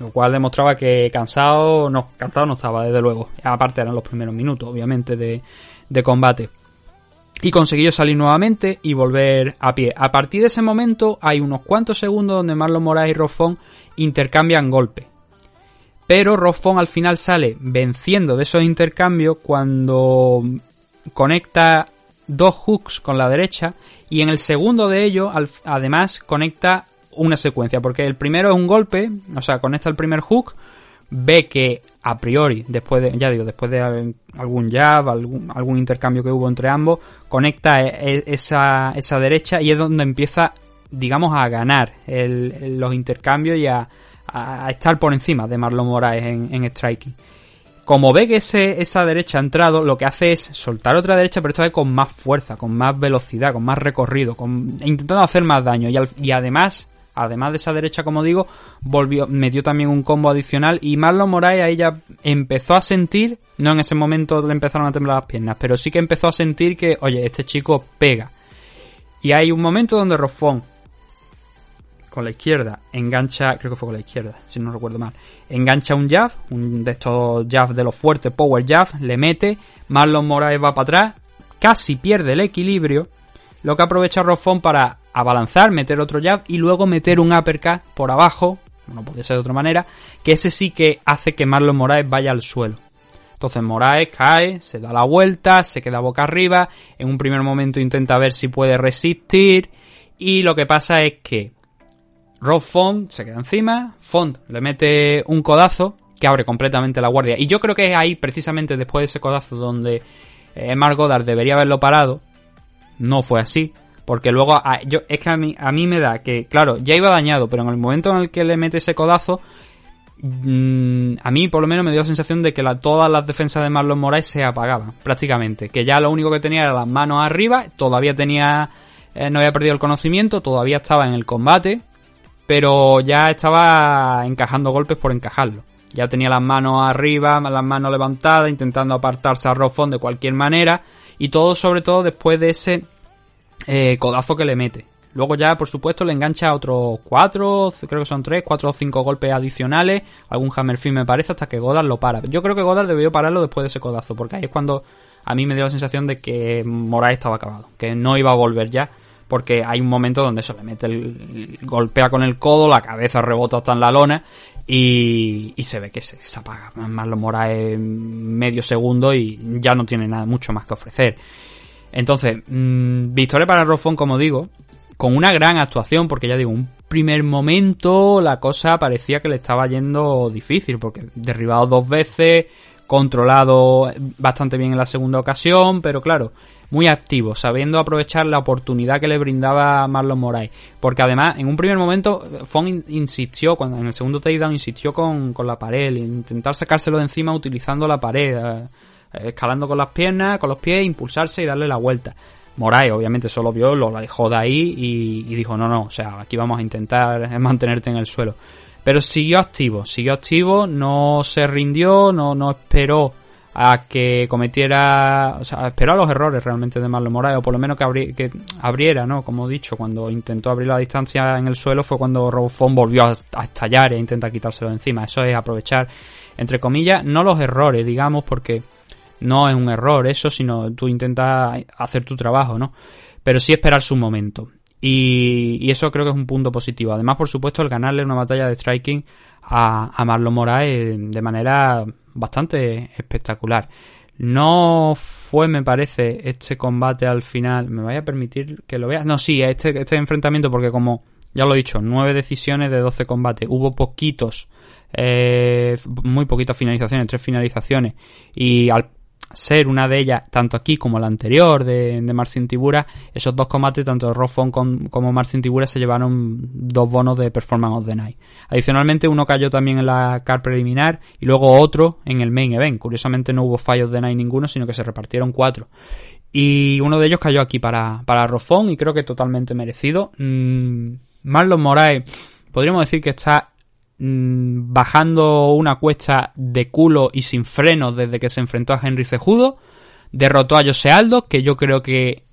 Lo cual demostraba que cansado, no, cansado no estaba, desde luego. Aparte eran los primeros minutos, obviamente, de, de combate. Y consiguió salir nuevamente y volver a pie. A partir de ese momento hay unos cuantos segundos donde Marlon Moraes y Rofón intercambian golpes. Pero Rofón al final sale venciendo de esos intercambios cuando conecta dos hooks con la derecha y en el segundo de ellos además conecta una secuencia porque el primero es un golpe, o sea, conecta el primer hook, ve que a priori, después de, ya digo, después de al- algún jab, algún, intercambio que hubo entre ambos, conecta e- e- esa, esa derecha y es donde empieza, digamos, a ganar los intercambios y a, a estar por encima de Marlon Moraes en, en striking. Como ve que ese, esa derecha ha entrado, lo que hace es soltar otra derecha, pero esta vez con más fuerza, con más velocidad, con más recorrido, intentando hacer más daño. Y además, además de esa derecha, como digo, volvió, metió también un combo adicional. Y Marlon Moraes ahí ya empezó a sentir, no en ese momento le empezaron a temblar las piernas, pero sí que empezó a sentir que, oye, este chico pega. Y hay un momento donde Rofón, con la izquierda, engancha, creo que fue con la izquierda, si no recuerdo mal, engancha un jab, un de estos jabs de los fuertes, power jab, le mete, Marlon Moraes va para atrás, casi pierde el equilibrio, lo que aprovecha Rofón para abalanzar, meter otro jab y luego meter un uppercut por abajo, no puede ser de otra manera, que ese sí que hace que Marlon Moraes vaya al suelo. Entonces Moraes cae, se da la vuelta, se queda boca arriba, en un primer momento intenta ver si puede resistir y lo que pasa es que Rob Font se queda encima, Font le mete un codazo que abre completamente la guardia. Y yo creo que es ahí, precisamente después de ese codazo, donde eh, Mark Goddard debería haberlo parado. No fue así. Porque luego, a- yo, es que a mí, a mí me da que, claro, ya iba dañado, pero en el momento en el que le mete ese codazo, mm, a mí por lo menos me dio la sensación de que todas las defensas de Marlon Moraes se apagaban, prácticamente. Que ya lo único que tenía era las manos arriba, todavía tenía, eh, no había perdido el conocimiento, todavía estaba en el combate, pero ya estaba encajando golpes por encajarlo. Ya tenía las manos arriba, las manos levantadas, intentando apartarse a Rofón de cualquier manera, y todo sobre todo después de ese eh, codazo que le mete. Luego ya, por supuesto, le engancha otros cuatro, creo que son tres, cuatro o cinco golpes adicionales, algún hammer film me parece, hasta que Godard lo para. Yo creo que Godard debió pararlo después de ese codazo, porque ahí es cuando a mí me dio la sensación de que Moraes estaba acabado, que no iba a volver ya, porque hay un momento donde se le mete el, golpea con el codo, la cabeza rebota hasta en la lona y, y se ve que se, se apaga. Más lo Moraes medio segundo y ya no tiene nada mucho más que ofrecer. Entonces, mmm, victoria para Rofón, como digo, con una gran actuación, porque ya digo, un primer momento la cosa parecía que le estaba yendo difícil, porque derribado dos veces, controlado bastante bien en la segunda ocasión, pero claro, muy activo, sabiendo aprovechar la oportunidad que le brindaba Marlon Moraes. Porque además, en un primer momento, Fong insistió, cuando en el segundo takedown insistió con, con la pared, intentar sacárselo de encima utilizando la pared, eh, escalando con las piernas, con los pies, impulsarse y darle la vuelta. Moraes obviamente solo vio, lo alejó de ahí y, dijo, no, no, o sea, aquí vamos a intentar mantenerte en el suelo. Pero siguió activo, siguió activo, no se rindió, no, no esperó a que cometiera, o sea, esperó a los errores realmente de Marlon Moraes, o por lo menos que, que abriera, ¿no? Como he dicho, cuando intentó abrir la distancia en el suelo fue cuando Robofón volvió a, estallar e intenta quitárselo de encima. Eso es aprovechar, entre comillas, no los errores, digamos, porque no es un error eso, sino tú intentas hacer tu trabajo, ¿no? Pero sí esperar su momento. Y, eso creo que es un punto positivo. Además, por supuesto, el ganarle una batalla de striking a, a Marlon Moraes de manera bastante espectacular. No fue, me parece, este combate al final. ¿Me vaya a permitir que lo veas? No, sí, este, este enfrentamiento, porque como ya lo he dicho, nueve decisiones de 12 combates. Hubo poquitos, eh, muy poquitas finalizaciones, tres finalizaciones. Y al ser una de ellas, tanto aquí como la anterior de, de Marcin Tibura, esos dos combates, tanto Roffon como Marcin Tibura, se llevaron dos bonos de Performance of the Night. Adicionalmente, uno cayó también en la car preliminar y luego otro en el main event. Curiosamente no hubo fallos de Night ninguno, sino que se repartieron cuatro. Y uno de ellos cayó aquí para, para Roffon y creo que totalmente merecido. Mm, Marlon Moraes, podríamos decir que está Mm, bajando una cuesta de culo y sin frenos desde que se enfrentó a Henry Cejudo. Derrotó a Jose Aldo, que yo creo que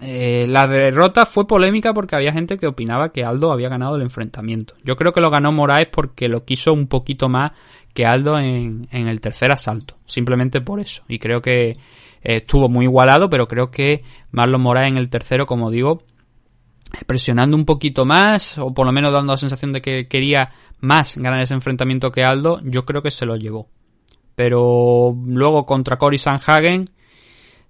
eh, la derrota fue polémica porque había gente que opinaba que Aldo había ganado el enfrentamiento. Yo creo que lo ganó Moraes porque lo quiso un poquito más que Aldo en, el tercer asalto. Simplemente por eso. Y creo que eh, estuvo muy igualado, pero creo que Marlon Moraes en el tercero, como digo, presionando un poquito más, o por lo menos dando la sensación de que quería más ganar ese enfrentamiento que Aldo, yo creo que se lo llevó. Pero luego contra Cory Sanhagen,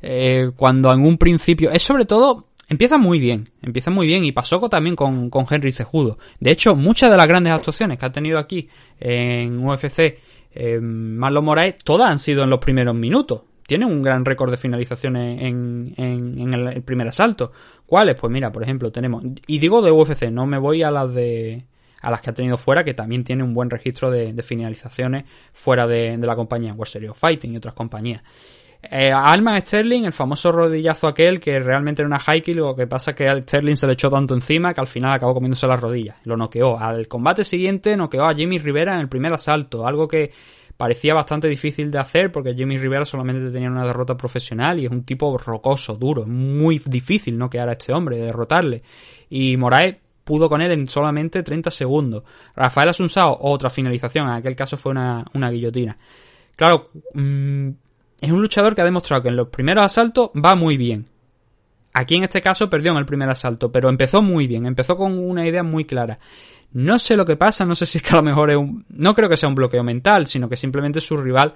eh, cuando en un principio, es sobre todo, empieza muy bien, empieza muy bien y pasó también con, con Henry Cejudo. De hecho, muchas de las grandes actuaciones que ha tenido aquí en UFC eh, Marlon Moraes, todas han sido en los primeros minutos. Tiene un gran récord de finalizaciones en, en, el, primer asalto. ¿Cuáles? Pues mira, por ejemplo, tenemos. Y digo de UFC, no me voy a las de a las que ha tenido fuera, que también tiene un buen registro de, finalizaciones fuera de, la compañía World Series of Fighting y otras compañías. Eh, Alman Sterling, el famoso rodillazo aquel que realmente era una high lo que pasa es que a Sterling se le echó tanto encima que al final acabó comiéndose las rodillas. Lo noqueó. Al combate siguiente noqueó a Jimmy Rivera en el primer asalto, algo que parecía bastante difícil de hacer porque Jimmy Rivera solamente tenía una derrota profesional y es un tipo rocoso, duro, muy difícil noquear a este hombre, derrotarle. Y Moraes pudo con él en solamente 30 segundos. Rafael Asunsao, otra finalización, en aquel caso fue una, guillotina. Claro, mm, es un luchador que ha demostrado que en los primeros asaltos va muy bien. Aquí en este caso perdió en el primer asalto, pero empezó muy bien, empezó con una idea muy clara. No sé lo que pasa, no sé si es que a lo mejor es un... No creo que sea un bloqueo mental, sino que simplemente su rival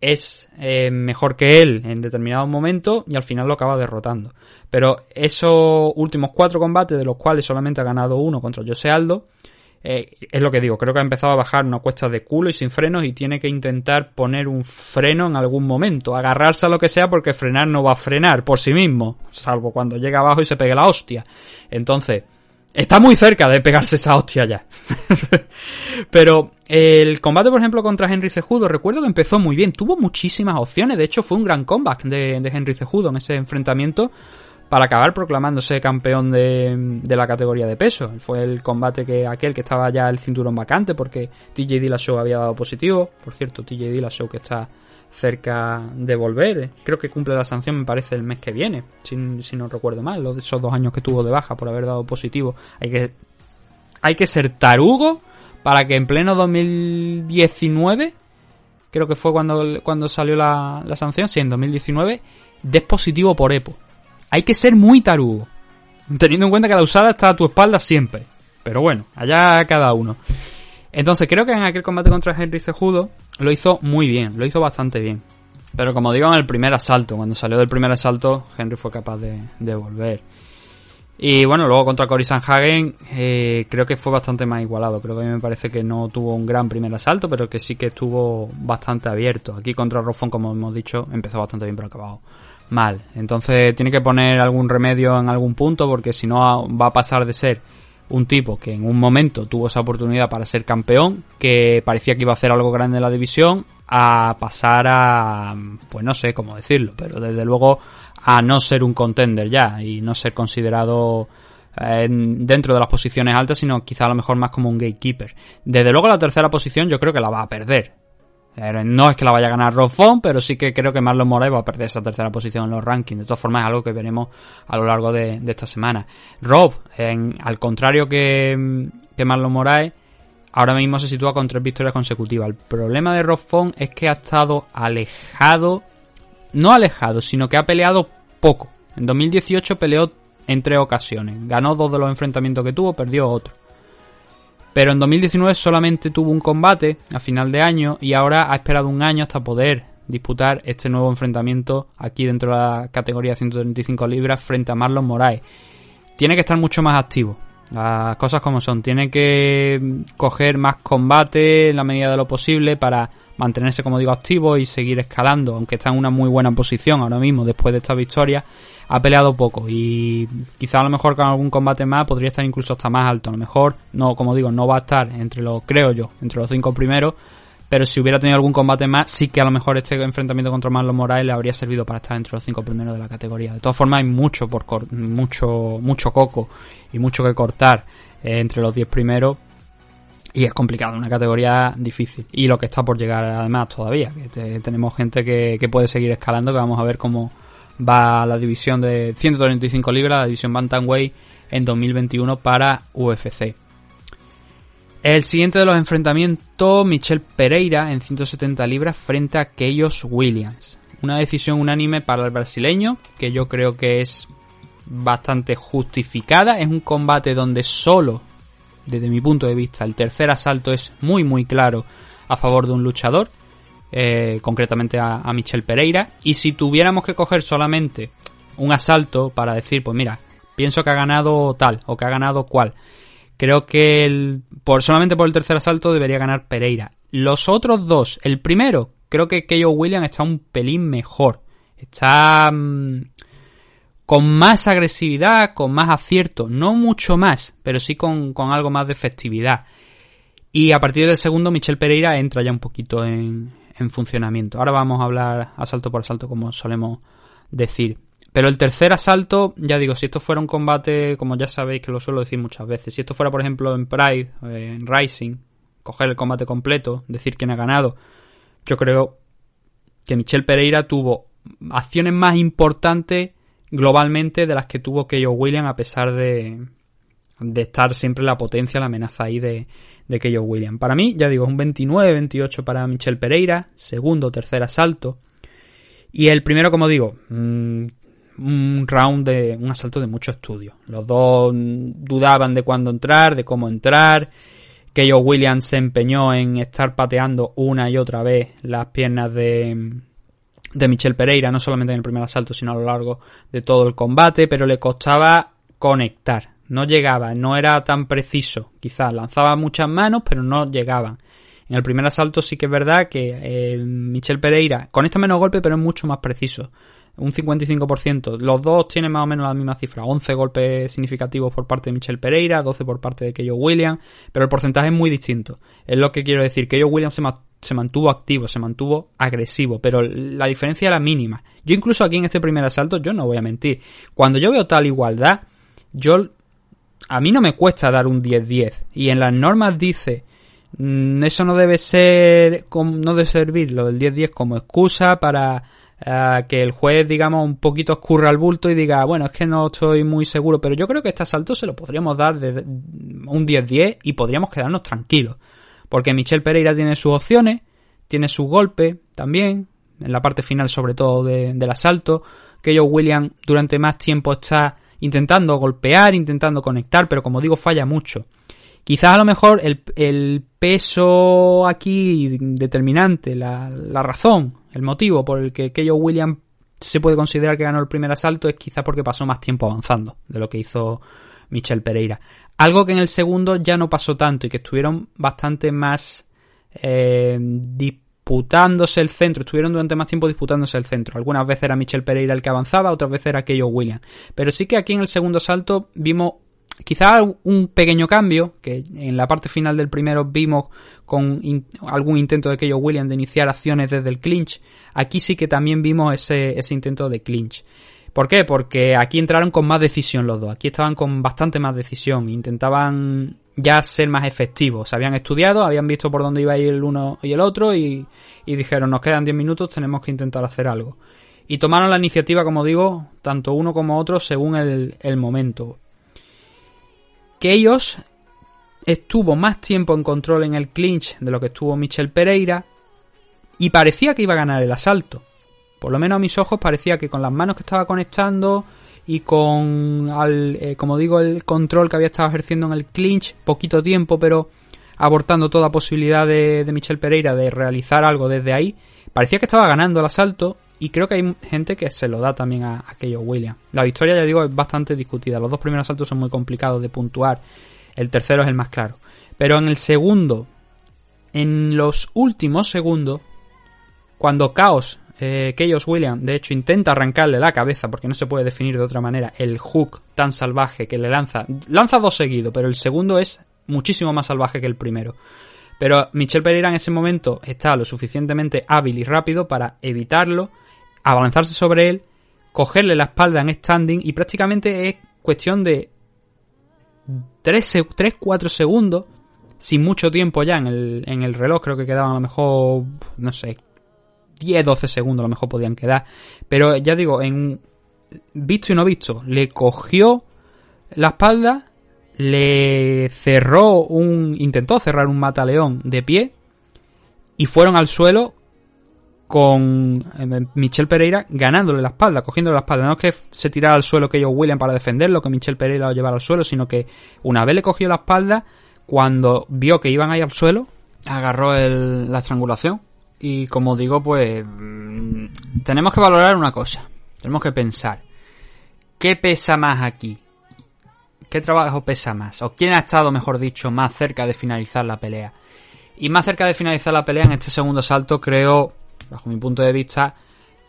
es eh, mejor que él en determinado momento y al final lo acaba derrotando. Pero esos últimos cuatro combates, de los cuales solamente ha ganado uno contra José Aldo, eh, es lo que digo, creo que ha empezado a bajar una cuesta de culo y sin frenos y tiene que intentar poner un freno en algún momento, agarrarse a lo que sea porque frenar no va a frenar por sí mismo, salvo cuando llega abajo y se pegue la hostia. Entonces, Está muy cerca de pegarse esa hostia ya. [LAUGHS] Pero el combate, por ejemplo, contra Henry Cejudo, recuerdo que empezó muy bien. Tuvo muchísimas opciones. De hecho, fue un gran comeback de, Henry Cejudo en ese enfrentamiento para acabar proclamándose campeón de, la categoría de peso. Fue el combate que aquel que estaba ya el cinturón vacante porque TJ Dillashaw había dado positivo. Por cierto, TJ Dillashaw que está cerca de volver. Creo que cumple la sanción, me parece, el mes que viene, si, no recuerdo mal, los, esos dos años que tuvo de baja por haber dado positivo. Hay que, hay que ser tarugo para que en pleno 2019, creo que fue cuando, cuando salió la, la sanción, sí, en 2019, des positivo por EPO. Hay que ser muy tarugo, teniendo en cuenta que la usada está a tu espalda siempre. Pero bueno, allá cada uno. Entonces creo que en aquel combate contra Henry Cejudo lo hizo muy bien, lo hizo bastante bien. Pero como digo, en el primer asalto, cuando salió del primer asalto, Henry fue capaz de, volver. Y bueno, luego contra Cory Sanhagen eh, creo que fue bastante más igualado. Creo que a mí me parece que no tuvo un gran primer asalto, pero que sí que estuvo bastante abierto. Aquí contra Roffon, como hemos dicho, empezó bastante bien, pero acabado mal. Entonces tiene que poner algún remedio en algún punto, porque si no va a pasar de ser un tipo que en un momento tuvo esa oportunidad para ser campeón, que parecía que iba a hacer algo grande en la división, a pasar a, pues no sé cómo decirlo, pero desde luego a no ser un contender ya y no ser considerado eh, dentro de las posiciones altas, sino quizá a lo mejor más como un gatekeeper. Desde luego la tercera posición yo creo que la va a perder. No es que la vaya a ganar Rob Font, pero sí que creo que Marlon Moraes va a perder esa tercera posición en los rankings. De todas formas, es algo que veremos a lo largo de, esta semana. Rob, al contrario que, que Marlon Moraes, ahora mismo se sitúa con tres victorias consecutivas. El problema de Rob Font es que ha estado alejado, no alejado, sino que ha peleado poco. En 2018 peleó en tres ocasiones. Ganó dos de los enfrentamientos que tuvo, perdió otro. Pero en 2019 solamente tuvo un combate a final de año y ahora ha esperado un año hasta poder disputar este nuevo enfrentamiento aquí dentro de la categoría de 135 libras frente a Marlon Moraes. Tiene que estar mucho más activo. Las cosas como son. Tiene que coger más combate en la medida de lo posible para mantenerse, como digo, activo y seguir escalando. Aunque está en una muy buena posición ahora mismo después de esta victoria ha peleado poco y quizá a lo mejor con algún combate más podría estar incluso hasta más alto. A lo mejor, no, como digo, no va a estar entre los, creo yo, entre los cinco primeros, pero si hubiera tenido algún combate más, sí que a lo mejor este enfrentamiento contra Marlon Moraes le habría servido para estar entre los cinco primeros de la categoría. De todas formas, hay mucho por mucho, mucho coco y mucho que cortar eh, entre los diez primeros. Y es complicado, una categoría difícil. Y lo que está por llegar además todavía, que tenemos gente que, que puede seguir escalando, que vamos a ver cómo, va a la división de 135 libras, la división Bantamweight en 2021 para UFC. El siguiente de los enfrentamientos, Michel Pereira en 170 libras frente a Keyos Williams. Una decisión unánime para el brasileño, que yo creo que es bastante justificada. Es un combate donde solo, desde mi punto de vista, el tercer asalto es muy muy claro a favor de un luchador. Eh, concretamente a, a Michel Pereira. Y si tuviéramos que coger solamente un asalto para decir, pues mira, pienso que ha ganado tal o que ha ganado cual, creo que por, solamente por el tercer asalto debería ganar Pereira. Los otros dos, el primero, creo que Keio Williams está un pelín mejor. Está mm, con más agresividad, con más acierto, no mucho más, pero sí con, con algo más de efectividad. Y a partir del segundo, Michel Pereira entra ya un poquito en, en funcionamiento. Ahora vamos a hablar asalto por asalto, como solemos decir. Pero el tercer asalto, ya digo, si esto fuera un combate, como ya sabéis que lo suelo decir muchas veces, si esto fuera, por ejemplo, en Pride, eh, en Rising, coger el combate completo, decir quién ha ganado, yo creo que Michel Pereira tuvo acciones más importantes globalmente de las que tuvo Keio Williams a pesar de, de estar siempre la potencia, la amenaza ahí de, de Keio Williams. Para mí, ya digo, es un 29-28 para Michel Pereira, segundo, tercer asalto. Y el primero, como digo, mm, un round de un asalto de mucho estudio. Los dos dudaban de cuándo entrar, de cómo entrar. Keio Williams se empeñó en estar pateando una y otra vez las piernas de, de Michel Pereira, no solamente en el primer asalto, sino a lo largo de todo el combate, pero le costaba conectar. No llegaba, no era tan preciso. Quizás lanzaba muchas manos, pero no llegaban. En el primer asalto sí que es verdad que eh, Michel Pereira conecta menos golpe, pero es mucho más preciso. Un 55%. Los dos tienen más o menos la misma cifra. 11 golpes significativos por parte de Michel Pereira, 12 por parte de Keio Williams, pero el porcentaje es muy distinto. Es lo que quiero decir. Keio Williams se, se mantuvo activo, se mantuvo agresivo, pero la diferencia era mínima. Yo incluso aquí en este primer asalto, yo no voy a mentir. Cuando yo veo tal igualdad, yo a mí no me cuesta dar un 10-10. Y en las normas dice, mm, eso no debe ser, no debe servir lo del 10-10 como excusa para eh, que el juez, digamos, un poquito escurra el bulto y diga, bueno, es que no estoy muy seguro, pero yo creo que este asalto se lo podríamos dar de un 10-10 y podríamos quedarnos tranquilos. Porque Michel Pereira tiene sus opciones, tiene su golpe también, en la parte final sobre todo del asalto, que Joe William durante más tiempo está intentando golpear, intentando conectar, pero como digo, falla mucho. Quizás a lo mejor el, peso aquí determinante, la, razón, el motivo por el que Keio Williams se puede considerar que ganó el primer asalto es quizás porque pasó más tiempo avanzando de lo que hizo Michel Pereira. Algo que en el segundo ya no pasó tanto y que estuvieron bastante más eh, disputándose el centro, estuvieron durante más tiempo disputándose el centro. Algunas veces era Michel Pereira el que avanzaba, otras veces era Keyo Williams. Pero sí que aquí en el segundo salto vimos quizá un pequeño cambio, que en la parte final del primero vimos con algún intento de Keyo Williams de iniciar acciones desde el clinch. Aquí sí que también vimos ese, ese intento de clinch. ¿Por qué? Porque aquí entraron con más decisión los dos. Aquí estaban con bastante más decisión. Intentaban ya ser más efectivos. Se habían estudiado, habían visto por dónde iba a ir el uno y el otro y, dijeron, nos quedan 10 minutos, tenemos que intentar hacer algo. Y tomaron la iniciativa, como digo, tanto uno como otro según el, el momento. Que ellos estuvo más tiempo en control en el clinch de lo que estuvo Michel Pereira y parecía que iba a ganar el asalto. Por lo menos a mis ojos parecía que con las manos que estaba conectando y con, eh, como digo, el control que había estado ejerciendo en el clinch, poquito tiempo, pero abortando toda posibilidad de, de Michel Pereira de realizar algo desde ahí, parecía que estaba ganando el asalto y creo que hay gente que se lo da también a, aquello William. La victoria, ya digo, es bastante discutida. Los dos primeros asaltos son muy complicados de puntuar. El tercero es el más claro. Pero en el segundo, en los últimos segundos, cuando Chaos eh, Chaos William, de hecho, intenta arrancarle la cabeza, porque no se puede definir de otra manera, el hook tan salvaje que le lanza. Lanza dos seguidos, pero el segundo es muchísimo más salvaje que el primero. Pero Michel Pereira en ese momento está lo suficientemente hábil y rápido para evitarlo, abalanzarse sobre él, cogerle la espalda en standing y prácticamente es cuestión de 3-4 segundos, sin mucho tiempo ya en el, en el reloj, creo que quedaban a lo mejor, no sé, 10-12 segundos a lo mejor podían quedar. Pero ya digo, en visto y no visto, le cogió la espalda, le cerró un. intentó cerrar un mataleón de pie y fueron al suelo con eh, Michel Pereira ganándole la espalda, cogiéndole la espalda. No es que se tirara al suelo que ellos William para defenderlo, que Michel Pereira lo llevara al suelo, sino que una vez le cogió la espalda, cuando vio que iban ahí al suelo, agarró la estrangulación y como digo, pues mm, tenemos que valorar una cosa. Tenemos que pensar. ¿Qué pesa más aquí? ¿Qué trabajo pesa más? ¿O quién ha estado, mejor dicho, más cerca de finalizar la pelea? Y más cerca de finalizar la pelea en este segundo salto, creo, bajo mi punto de vista,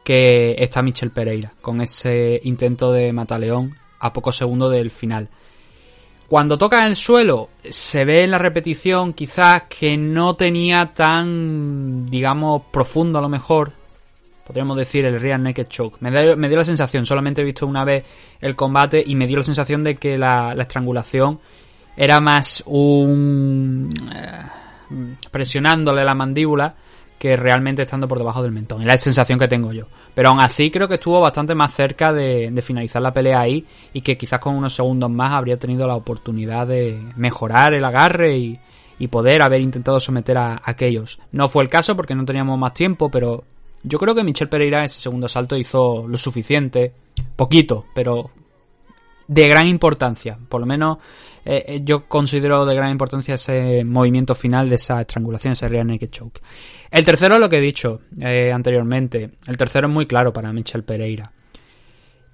que está Michel Pereira, con ese intento de Mataleón a pocos segundos del final. Cuando toca el suelo, se ve en la repetición quizás que no tenía tan, digamos, profundo a lo mejor, podríamos decir, el Real Naked Choke. Me, dio la sensación, solamente he visto una vez el combate y me dio la sensación de que la, estrangulación era más un... Eh, presionándole la mandíbula que realmente estando por debajo del mentón. Es la sensación que tengo yo. Pero aún así creo que estuvo bastante más cerca de, finalizar la pelea ahí y que quizás con unos segundos más habría tenido la oportunidad de mejorar el agarre y, poder haber intentado someter a, aquellos. No fue el caso porque no teníamos más tiempo, pero yo creo que Michel Pereira en ese segundo asalto hizo lo suficiente, poquito, pero de gran importancia. Por lo menos eh, eh, yo considero de gran importancia ese movimiento final de esa estrangulación, ese rear naked choke. El tercero es lo que he dicho eh, anteriormente. El tercero es muy claro para Michel Pereira.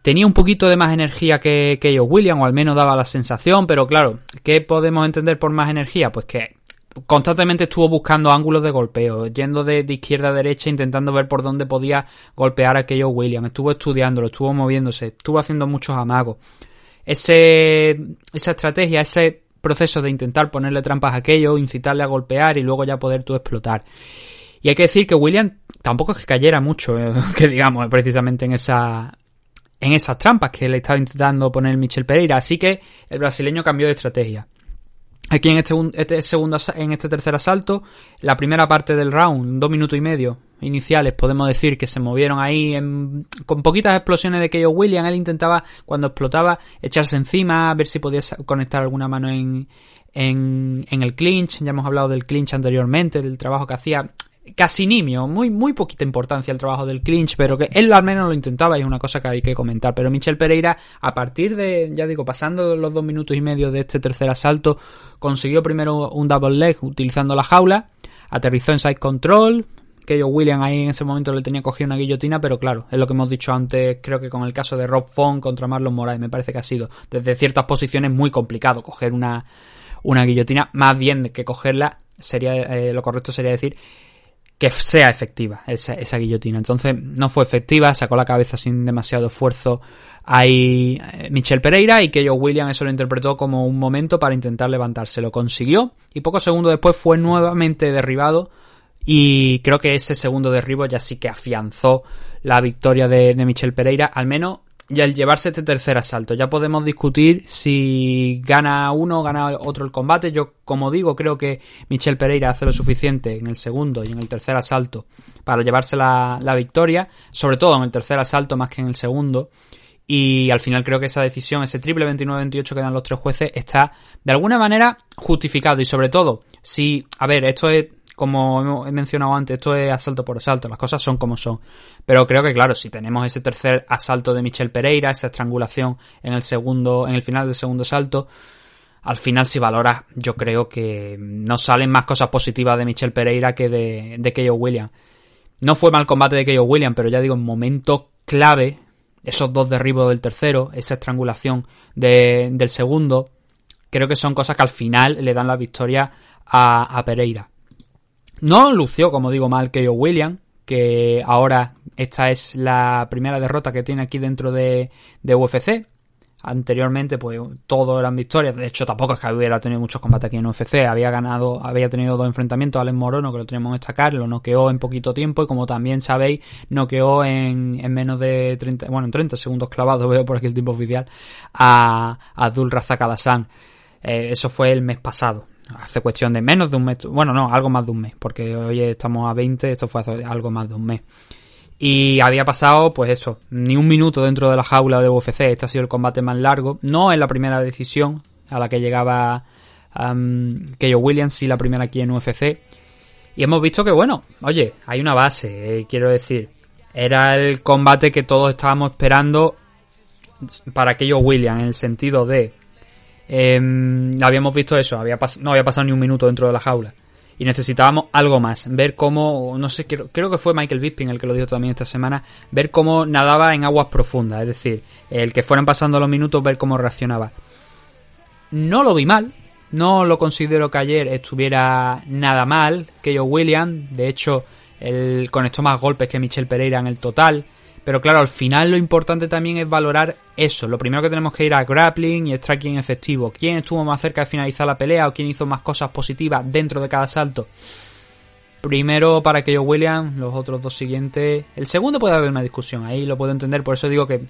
Tenía un poquito de más energía que, que ellos, William, o al menos daba la sensación, pero claro, ¿qué podemos entender por más energía? Pues que constantemente estuvo buscando ángulos de golpeo, yendo de, izquierda a derecha, intentando ver por dónde podía golpear a aquello William. Estuvo estudiándolo, estuvo moviéndose, estuvo haciendo muchos amagos. Ese, esa estrategia, ese proceso de intentar ponerle trampas a aquello, incitarle a golpear y luego ya poder tú explotar. Y hay que decir que William tampoco es que cayera mucho, eh, [LAUGHS] que digamos, precisamente en esa en esas trampas que le estaba intentando poner Michel Pereira. Así que el brasileño cambió de estrategia. Aquí en este, este, segundo, en este tercer asalto, la primera parte del round, dos minutos y medio iniciales, podemos decir que se movieron ahí con poquitas explosiones de que William. Él intentaba, cuando explotaba, echarse encima, ver si podía conectar alguna mano en, en, en el clinch. Ya hemos hablado del clinch anteriormente, del trabajo que hacía casi nimio, muy, muy poquita importancia el trabajo del clinch, pero que él al menos lo intentaba y es una cosa que hay que comentar. Pero Michel Pereira, a partir de, ya digo, pasando los dos minutos y medio de este tercer asalto, consiguió primero un double leg utilizando la jaula, aterrizó en side control, que yo William ahí en ese momento le tenía cogido una guillotina, pero claro, es lo que hemos dicho antes, creo que con el caso de Rob Font contra Marlon Moraes, me parece que ha sido desde ciertas posiciones muy complicado coger una, una guillotina, más bien que cogerla, sería eh, lo correcto sería decir que sea efectiva esa, esa, guillotina. Entonces no fue efectiva, sacó la cabeza sin demasiado esfuerzo ahí eh, Michel Pereira y que Joe William eso lo interpretó como un momento para intentar levantarse. Lo consiguió y pocos segundos después fue nuevamente derribado y creo que ese segundo derribo ya sí que afianzó la victoria de, Michel Pereira, al menos ya el llevarse este tercer asalto. Ya podemos discutir si gana uno o gana otro el combate. Yo, como digo, creo que Michel Pereira hace lo suficiente en el segundo y en el tercer asalto para llevarse la, la victoria, sobre todo en el tercer asalto más que en el segundo. Y al final creo que esa decisión, ese triple 29-28 que dan los tres jueces, está de alguna manera justificado. Y sobre todo, si, a ver, esto es como he mencionado antes, esto es asalto por asalto, las cosas son como son. Pero creo que, claro, si tenemos ese tercer asalto de Michel Pereira, esa estrangulación en el segundo, en el final del segundo asalto, al final si valoras, yo creo que no salen más cosas positivas de Michel Pereira que de, de Keio Williams. No fue mal combate de Keio Williams, pero ya digo, en momentos clave, esos dos derribos del tercero, esa estrangulación de, del segundo, creo que son cosas que al final le dan la victoria a, a Pereira. No lució, como digo, mal que William, que ahora esta es la primera derrota que tiene aquí dentro de, de UFC. Anteriormente, pues todo eran victorias. De hecho, tampoco es que hubiera tenido muchos combates aquí en UFC. Había ganado, había tenido dos enfrentamientos. Alex Morono, que lo tenemos en destacar, lo noqueó en poquito tiempo. Y como también sabéis, noqueó en, en menos de 30, bueno, en 30 segundos clavados, [LAUGHS] veo por aquí el tiempo oficial, a, a Abdul Razak. Eh, eso fue el mes pasado hace cuestión de menos de un mes, bueno, no, algo más de un mes, porque hoy estamos a 20, esto fue hace algo más de un mes. Y había pasado, pues eso, ni un minuto dentro de la jaula de UFC. Este ha sido el combate más largo. No es la primera decisión a la que llegaba um, Williams, sí la primera aquí en UFC. Y hemos visto que, bueno, oye, hay una base, eh, quiero decir. Era el combate que todos estábamos esperando para Keio Williams, en el sentido de eh, habíamos visto eso, no había pasado ni un minuto dentro de la jaula. Y necesitábamos algo más, ver cómo, no sé, creo, creo que fue Michael Bisping el que lo dijo también esta semana, ver cómo nadaba en aguas profundas, es decir, el que fueran pasando los minutos, ver cómo reaccionaba. No lo vi mal, no lo considero que ayer estuviera nada mal, que yo William, de hecho, él conectó más golpes que Michel Pereira en el total. Pero claro, al final lo importante también es valorar eso. Lo primero que tenemos que ir a grappling y striking efectivo. ¿Quién estuvo más cerca de finalizar la pelea o quién hizo más cosas positivas dentro de cada salto? Primero para aquello William, los otros dos siguientes. El segundo puede haber una discusión, ahí lo puedo entender, por eso digo que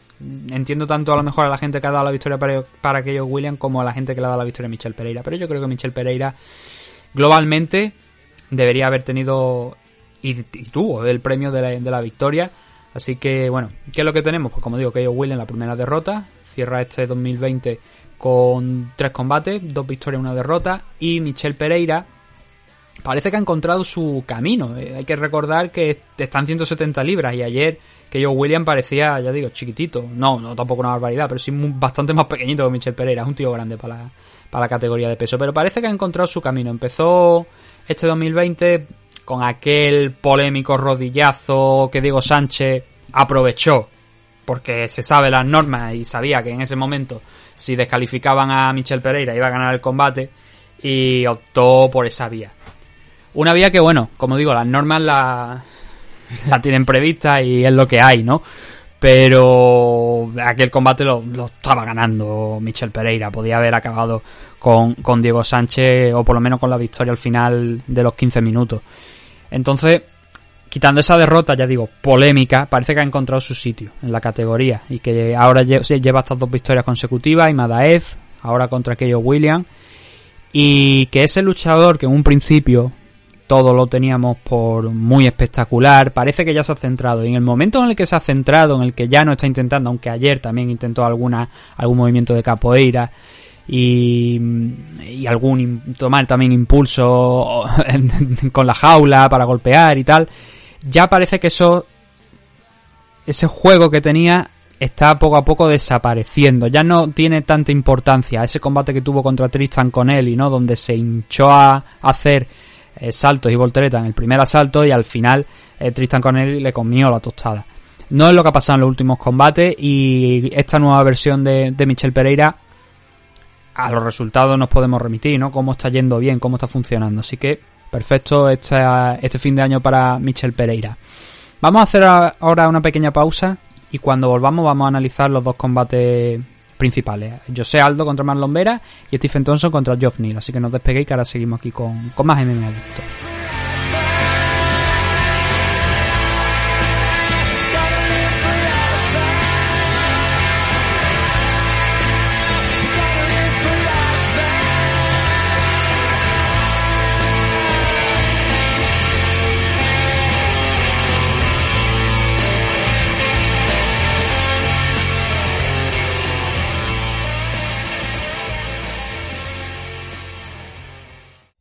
entiendo tanto a lo mejor a la gente que ha dado la victoria para, para aquello William como a la gente que le ha dado la victoria a Michel Pereira. Pero yo creo que Michel Pereira globalmente debería haber tenido y, tuvo el premio de la, de la victoria Así que, bueno, ¿qué es lo que tenemos? Pues como digo, que Will en la primera derrota, cierra este 2020 con tres combates, dos victorias una derrota, y Michel Pereira parece que ha encontrado su camino. Eh, hay que recordar que están 170 libras y ayer que yo William parecía, ya digo, chiquitito. No, no tampoco una barbaridad, pero sí bastante más pequeñito que Michel Pereira. Es un tío grande para para la categoría de peso. Pero parece que ha encontrado su camino. Empezó este 2020 con aquel polémico rodillazo que Diego Sánchez aprovechó porque se sabe las normas y sabía que en ese momento si descalificaban a Michel Pereira iba a ganar el combate y optó por esa vía. Una vía que bueno, como digo, las normas la, la tienen prevista y es lo que hay, ¿no? Pero aquel combate lo, lo estaba ganando Michel Pereira, podía haber acabado con, con Diego Sánchez o por lo menos con la victoria al final de los 15 minutos. Entonces, quitando esa derrota, ya digo, polémica, parece que ha encontrado su sitio en la categoría y que ahora lleva estas dos victorias consecutivas y Madaev, ahora contra aquello William, y que ese luchador que en un principio todo lo teníamos por muy espectacular, parece que ya se ha centrado. Y en el momento en el que se ha centrado, en el que ya no está intentando, aunque ayer también intentó alguna algún movimiento de capoeira, y, y algún tomar también impulso [LAUGHS] con la jaula para golpear y tal, ya parece que eso ese juego que tenía está poco a poco desapareciendo. Ya no tiene tanta importancia ese combate que tuvo contra Tristan con y no donde se hinchó a hacer eh, saltos y volteretas en el primer asalto y al final eh, Tristan Connelly le comió la tostada. No es lo que ha pasado en los últimos combates y esta nueva versión de, de Michel Pereira a los resultados nos podemos remitir, ¿no? Cómo está yendo bien, cómo está funcionando. Así que perfecto este, este fin de año para Michel Pereira. Vamos a hacer ahora una pequeña pausa y cuando volvamos vamos a analizar los dos combates principales. José Aldo contra Marlon Vera y Stephen Thompson contra Geoff Neal. Así que no os despeguéis que ahora seguimos aquí con, con más MMA.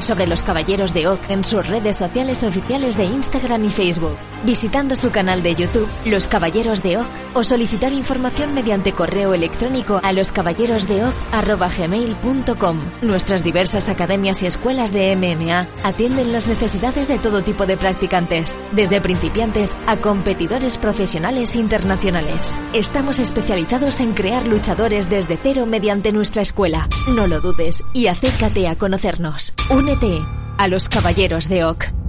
sobre los Caballeros de Oak en sus redes sociales oficiales de Instagram y Facebook, visitando su canal de YouTube, Los Caballeros de Oak, o solicitar información mediante correo electrónico a loscaballerosdeoc.gmail.com. Nuestras diversas academias y escuelas de MMA atienden las necesidades de todo tipo de practicantes, desde principiantes a competidores profesionales internacionales. Estamos especializados en crear luchadores desde cero mediante nuestra escuela. No lo dudes y acércate a conocernos. Únete a los Caballeros de Oak.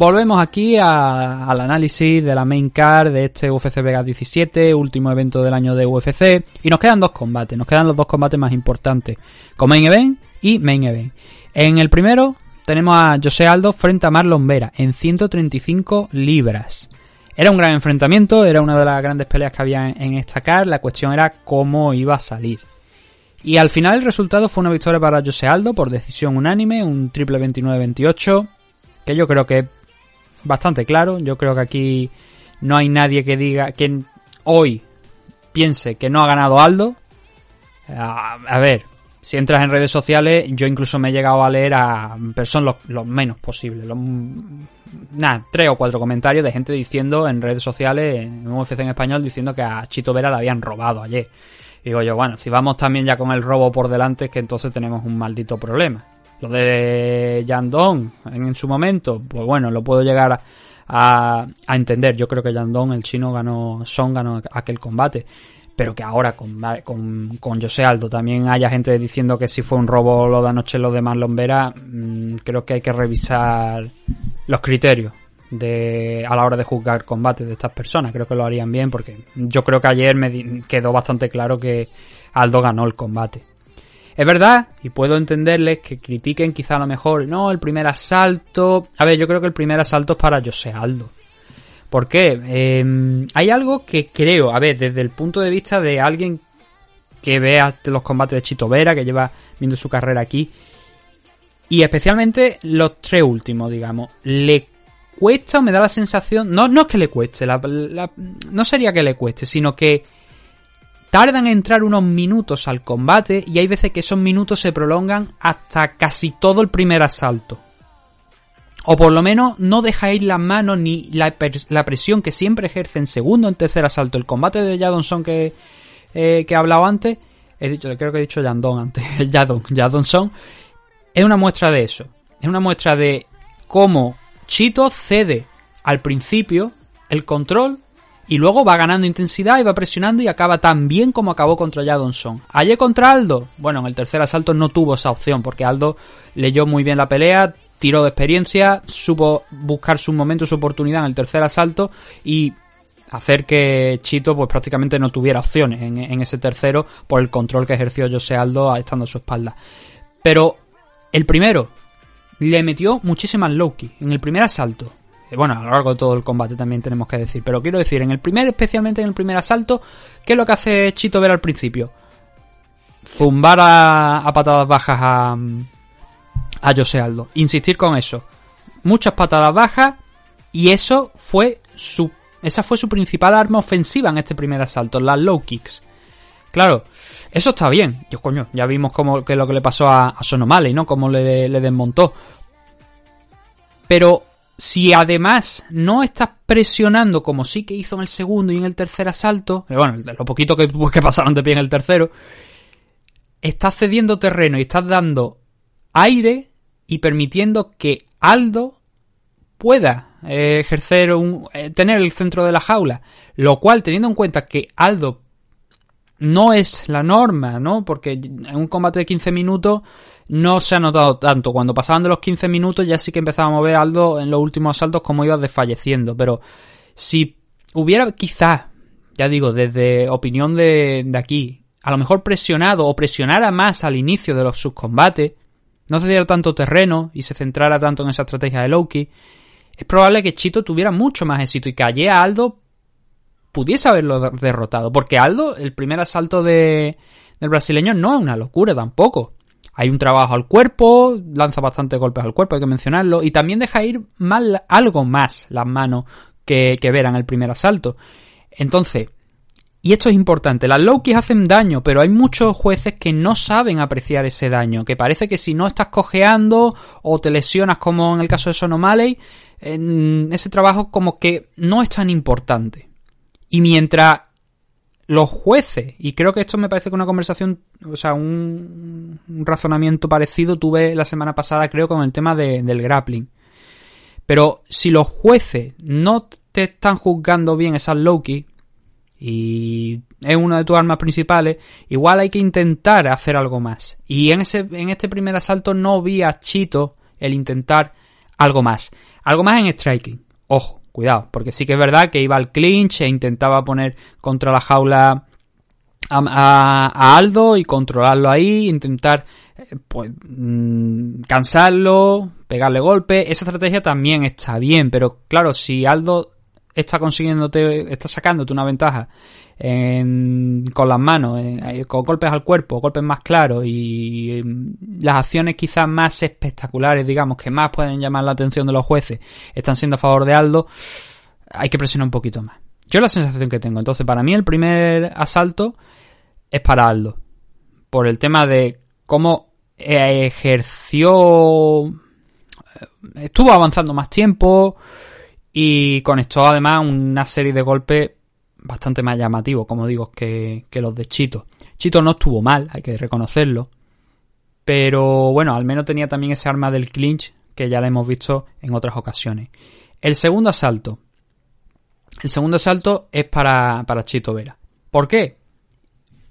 Volvemos aquí al análisis de la main card de este UFC Vegas 17, último evento del año de UFC. Y nos quedan dos combates, nos quedan los dos combates más importantes, con main event y main event. En el primero tenemos a José Aldo frente a Marlon Vera en 135 libras. Era un gran enfrentamiento, era una de las grandes peleas que había en esta card, la cuestión era cómo iba a salir. Y al final el resultado fue una victoria para José Aldo por decisión unánime, un triple 29-28, que yo creo que bastante claro. Yo creo que aquí no hay nadie que diga que hoy piense que no ha ganado Aldo. A, ver, si entras en redes sociales, yo incluso me he llegado a leer a. Son los, los menos posibles. Nada, tres o cuatro comentarios de gente diciendo en redes sociales, en UFC en español, diciendo que a Chito Vera le habían robado ayer. Y digo yo, bueno, si vamos también ya con el robo por delante, es que entonces tenemos un maldito problema. Lo de Yandong en, su momento, pues bueno, lo puedo llegar a, entender. Yo creo que Yandong, el chino, ganó, Son ganó aquel combate. Pero que ahora con, con, con José Aldo también haya gente diciendo que si fue un robo lo de anoche lo de Marlon Vera, mmm, creo que hay que revisar los criterios de a la hora de juzgar combates de estas personas. Creo que lo harían bien porque yo creo que ayer me di- quedó bastante claro que Aldo ganó el combate. Es verdad, y puedo entenderles que critiquen quizá a lo mejor, no, el primer asalto. A ver, yo creo que el primer asalto es para José Aldo. ¿Por qué? Eh, hay algo que creo, a ver, desde el punto de vista de alguien que vea los combates de Chito Vera, que lleva viendo su carrera aquí, y especialmente los tres últimos, digamos, le cuesta o me da la sensación, no, no es que le cueste, no sería que le cueste, sino que tardan en entrar unos minutos al combate y hay veces que esos minutos se prolongan hasta casi todo el primer asalto. O por lo menos no deja ir las manos ni la, presión que siempre ejerce en segundo, en tercer asalto. El combate de Jadonson que, eh, que he hablado antes, he dicho, creo que he dicho Yandon antes, [LAUGHS] el Yadon, Yadon Son, es una muestra de eso. Es una muestra de cómo Chito cede al principio el control y luego va ganando intensidad y va presionando y acaba tan bien como acabó contra Jadonson. Ayer contra Aldo, bueno, en el tercer asalto no tuvo esa opción porque Aldo leyó muy bien la pelea, tiró de experiencia, supo buscar su momento, su oportunidad en el tercer asalto y hacer que Chito pues prácticamente no tuviera opciones en, ese tercero por el control que ejerció José Aldo estando a su espalda. Pero el primero le metió muchísimas low key en el primer asalto. Eh, Bueno, a lo largo de todo el combate también tenemos que decir. Pero quiero decir, en el primer, especialmente en el primer asalto, ¿qué es lo que hace Chito ver al principio? Zumbar a, patadas bajas a, a José Aldo. Insistir con eso. Muchas patadas bajas. Y eso fue su. Esa fue su principal arma ofensiva en este primer asalto, las low kicks. Claro, eso está bien. Yo, coño, ya vimos cómo, que lo que le pasó a, a Sonomale, ¿no? Cómo le, le desmontó. Pero si además no estás presionando como sí que hizo en el segundo y en el tercer asalto, eh, bueno, lo poquito [LAUGHS] que, pasaron de pie en el tercero, estás cediendo terreno y estás dando aire y permitiendo que Aldo pueda eh, ejercer un eh, tener el centro de la jaula, lo cual teniendo en cuenta que Aldo no es la norma, ¿no? Porque en un combate de 15 minutos no se ha notado tanto. Cuando pasaban de los 15 minutos ya sí que empezábamos a ver Aldo en los últimos asaltos como iba desfalleciendo. Pero si hubiera quizás, ya digo, desde opinión de, de aquí, a lo mejor presionado o presionara más al inicio de los subcombates, no cediera tanto terreno y se centrara tanto en esa estrategia de Loki, es probable que Chito tuviera mucho más éxito y que ayer a Aldo pudiese haberlo derrotado. Porque Aldo, el primer asalto de, del brasileño no es una locura tampoco. Hay un trabajo al cuerpo, lanza bastantes golpes al cuerpo, hay que mencionarlo, y también deja ir mal, algo más las manos que, que el primer asalto. Entonces, y esto es importante, las low kicks hacen daño, pero hay muchos jueces que no saben apreciar ese daño, que parece que si no estás cojeando o te lesionas como en el caso de Sonomaley, ese trabajo como que no es tan importante. Y mientras los jueces, y creo que esto me parece que una conversación, o sea, un, razonamiento parecido tuve la semana pasada, creo, con el tema de, del grappling. Pero si los jueces no te están juzgando bien esas low kicks, y es una de tus armas principales, igual hay que intentar hacer algo más. Y en, ese, en este primer asalto no vi a Chito el intentar algo más. Algo más en striking. Ojo, cuidado, porque sí que es verdad que iba al clinch e intentaba poner contra la jaula a, Aldo y controlarlo ahí, intentar eh, pues mmm, cansarlo, pegarle golpe. Esa estrategia también está bien, pero claro, si Aldo está consiguiéndote, está sacándote una ventaja en, con las manos, en, con golpes al cuerpo, golpes más claros y las acciones quizás más espectaculares, digamos, que más pueden llamar la atención de los jueces, están siendo a favor de Aldo, hay que presionar un poquito más. Yo la sensación que tengo. Entonces, para mí el primer asalto es para Aldo. Por el tema de cómo ejerció... Estuvo avanzando más tiempo, y conectó además una serie de golpes bastante más llamativos, como digo, que, que, los de Chito. Chito no estuvo mal, hay que reconocerlo. Pero bueno, al menos tenía también ese arma del clinch que ya la hemos visto en otras ocasiones. El segundo asalto. El segundo asalto es para, para Chito Vera. ¿Por qué?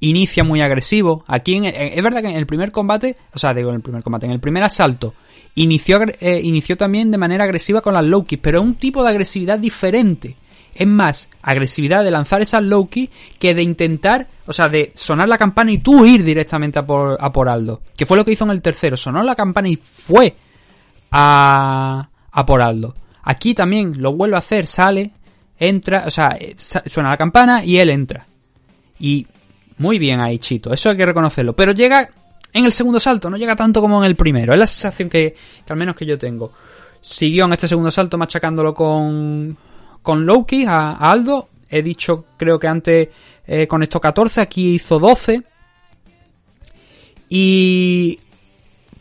Inicia muy agresivo. Aquí en, es verdad que en el primer combate, o sea, digo en el primer combate, en el primer asalto Inició, eh, inició también de manera agresiva con las low pero es un tipo de agresividad diferente. Es más, agresividad de lanzar esas low kicks que de intentar, o sea, de sonar la campana y tú ir directamente a por, a por Aldo. Que fue lo que hizo en el tercero. Sonó la campana y fue a, a por Aldo. Aquí también lo vuelve a hacer, sale, entra, o sea, suena la campana y él entra. Y muy bien ahí, Chito, eso hay que reconocerlo. Pero llega en el segundo salto, no llega tanto como en el primero. Es la sensación que, al menos que yo tengo. Siguió en este segundo salto machacándolo con, con Loki a, a Aldo. He dicho, creo que antes eh, conectó 14, aquí hizo 12. Y...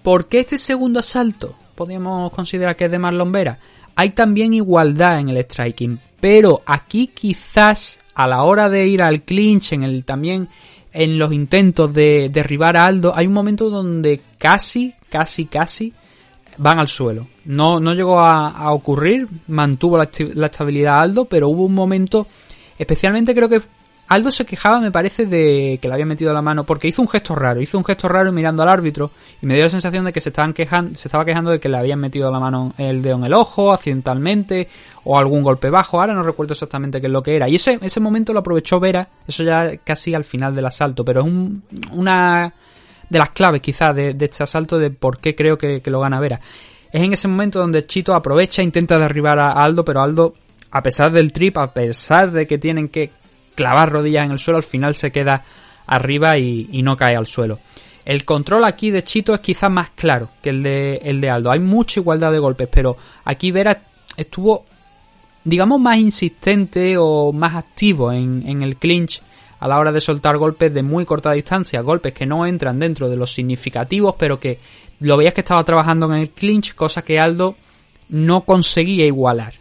¿Por qué este segundo asalto podríamos considerar que es de Marlon Vera? Hay también igualdad en el striking, pero aquí quizás a la hora de ir al clinch, en el también en los intentos de derribar a Aldo, hay un momento donde casi, casi, casi van al suelo. No, no llegó a, a ocurrir, mantuvo la, la estabilidad Aldo, pero hubo un momento, especialmente creo que Aldo se quejaba, me parece, de que le había metido la mano, porque hizo un gesto raro, hizo un gesto raro mirando al árbitro, y me dio la sensación de que se estaban quejando, se estaba quejando de que le habían metido la mano, el dedo en el ojo, accidentalmente, o algún golpe bajo, ahora no recuerdo exactamente qué es lo que era. Y ese, ese momento lo aprovechó Vera, eso ya casi al final del asalto, pero es un- una de las claves quizás de, este asalto de por qué creo que, que lo gana Vera. Es en ese momento donde Chito aprovecha, intenta derribar a Aldo, pero Aldo, a pesar del trip, a pesar de que tienen que clavar rodillas en el suelo, al final se queda arriba y, no cae al suelo. El control aquí de Chito es quizás más claro que el de, el de Aldo. Hay mucha igualdad de golpes, pero aquí Vera estuvo, digamos, más insistente o más activo en, en el clinch a la hora de soltar golpes de muy corta distancia, golpes que no entran dentro de los significativos, pero que lo veías que estaba trabajando en el clinch, cosa que Aldo no conseguía igualar.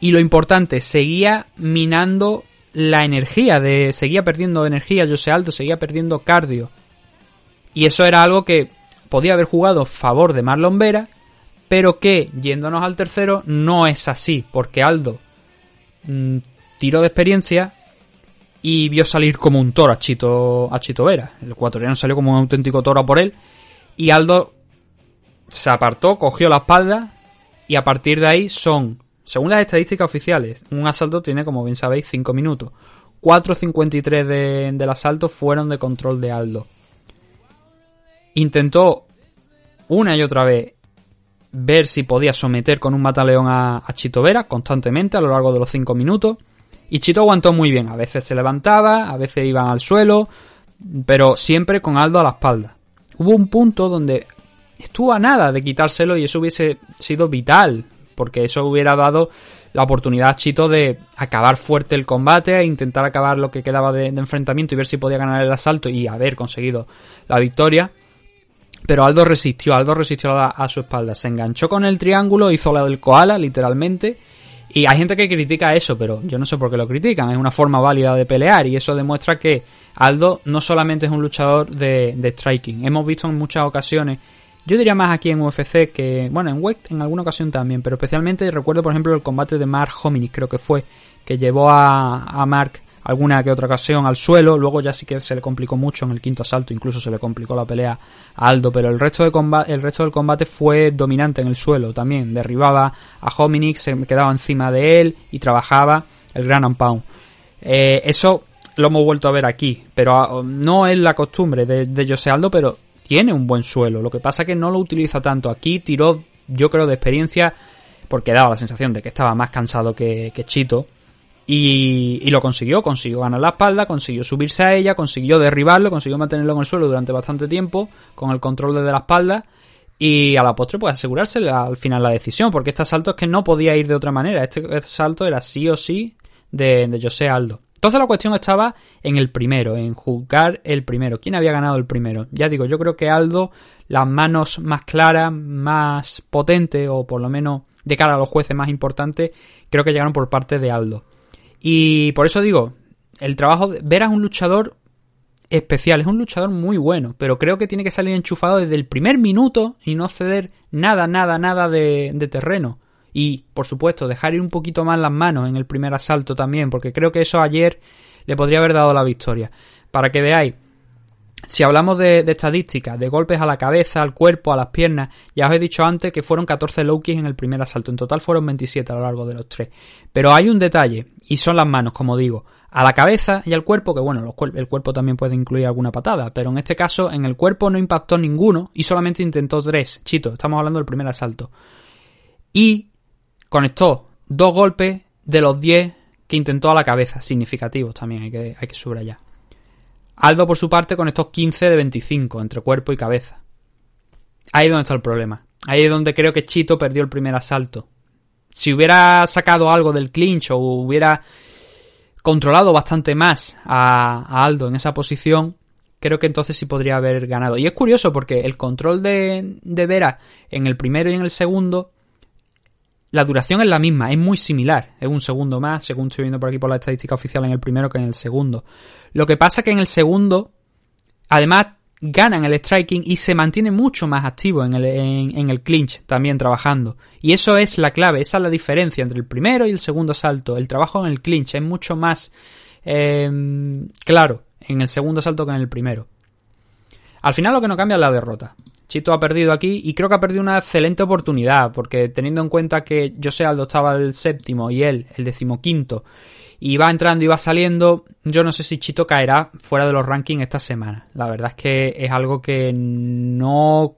Y lo importante, seguía minando la energía, de seguía perdiendo energía José Aldo, seguía perdiendo cardio. Y eso era algo que podía haber jugado a favor de Marlon Vera, pero que, yéndonos al tercero, no es así, porque Aldo mm, tiró de experiencia y vio salir como un toro a Chito, a Chito Vera. El ecuatoriano salió como un auténtico toro por él. Y Aldo se apartó, cogió la espalda y a partir de ahí son, según las estadísticas oficiales, un asalto tiene, como bien sabéis, 5 minutos. 4.53 de, del asalto fueron de control de Aldo. Intentó una y otra vez ver si podía someter con un mataleón a, a Chito Vera constantemente a lo largo de los 5 minutos. Y Chito aguantó muy bien. A veces se levantaba, a veces iban al suelo, pero siempre con Aldo a la espalda. Hubo un punto donde estuvo a nada de quitárselo y eso hubiese sido vital, porque eso hubiera dado la oportunidad a Chito de acabar fuerte el combate e intentar acabar lo que quedaba de, enfrentamiento y ver si podía ganar el asalto y haber conseguido la victoria. Pero Aldo resistió, Aldo resistió a, a su espalda, se enganchó con el triángulo, hizo la del koala, literalmente. Y hay gente que critica eso, pero yo no sé por qué lo critican, es una forma válida de pelear y eso demuestra que Aldo no solamente es un luchador de, de striking, hemos visto en muchas ocasiones, yo diría más aquí en UFC que, bueno, en WEC en alguna ocasión también, pero especialmente recuerdo por ejemplo el combate de Mark Hominick, creo que fue, que llevó a, Mark alguna que otra ocasión al suelo, luego ya sí que se le complicó mucho en el quinto asalto, incluso se le complicó la pelea a Aldo, pero el resto, de combate, el resto del combate fue dominante en el suelo también, derribaba a Hominick, se quedaba encima de él y trabajaba el Gran Pound. Eh, eso lo hemos vuelto a ver aquí, pero no es la costumbre de, de José Aldo, pero tiene un buen suelo, lo que pasa que no lo utiliza tanto aquí, tiró yo creo de experiencia, porque daba la sensación de que estaba más cansado que, Chito, y, y, lo consiguió, consiguió ganar la espalda, consiguió subirse a ella, consiguió derribarlo, consiguió mantenerlo en el suelo durante bastante tiempo con el control de la espalda. Y a la postre pues asegurarse al final la decisión, porque este asalto es que no podía ir de otra manera, este, este asalto era sí o sí de, de José Aldo. Entonces la cuestión estaba en el primero, en juzgar el primero. ¿Quién había ganado el primero? Ya digo, yo creo que Aldo, las manos más claras, más potentes, o por lo menos de cara a los jueces más importantes, creo que llegaron por parte de Aldo. Y por eso digo, el trabajo de Vera es un luchador especial, es un luchador muy bueno, pero creo que tiene que salir enchufado desde el primer minuto y no ceder nada, nada, nada de, de terreno. Y, por supuesto, dejar ir un poquito más las manos en el primer asalto también, porque creo que eso ayer le podría haber dado la victoria. Para que veáis, si hablamos de, de estadísticas, de golpes a la cabeza, al cuerpo, a las piernas, ya os he dicho antes que fueron 14 low kicks en el primer asalto. En total fueron 27 a lo largo de los tres. Pero hay un detalle, y son las manos, como digo. A la cabeza y al cuerpo, que bueno, el cuerpo también puede incluir alguna patada, pero en este caso en el cuerpo no impactó ninguno y solamente intentó tres. Chito, estamos hablando del primer asalto. Y conectó dos golpes de los 10 que intentó a la cabeza, significativos también, hay que, hay que subrayar. Aldo, por su parte, con estos 15 de 25 entre cuerpo y cabeza. Ahí es donde está el problema. Ahí es donde creo que Chito perdió el primer asalto. Si hubiera sacado algo del clinch o hubiera controlado bastante más a, a Aldo en esa posición, creo que entonces sí podría haber ganado. Y es curioso porque el control de, de Vera en el primero y en el segundo la duración es la misma, es muy similar. Es un segundo más, según estoy viendo por aquí por la estadística oficial, en el primero que en el segundo. Lo que pasa que en el segundo, además, ganan el striking y se mantiene mucho más activo en el, en el clinch, también trabajando. Y eso es la clave, esa es la diferencia entre el primero y el segundo salto. El trabajo en el clinch es mucho más eh, claro en el segundo salto que en el primero. Al final lo que no cambia es la derrota. Chito ha perdido aquí y creo que ha perdido una excelente oportunidad, porque teniendo en cuenta que José Aldo estaba el séptimo y él el decimoquinto, y va entrando y va saliendo, yo no sé si Chito caerá fuera de los rankings esta semana. La verdad es que es algo que no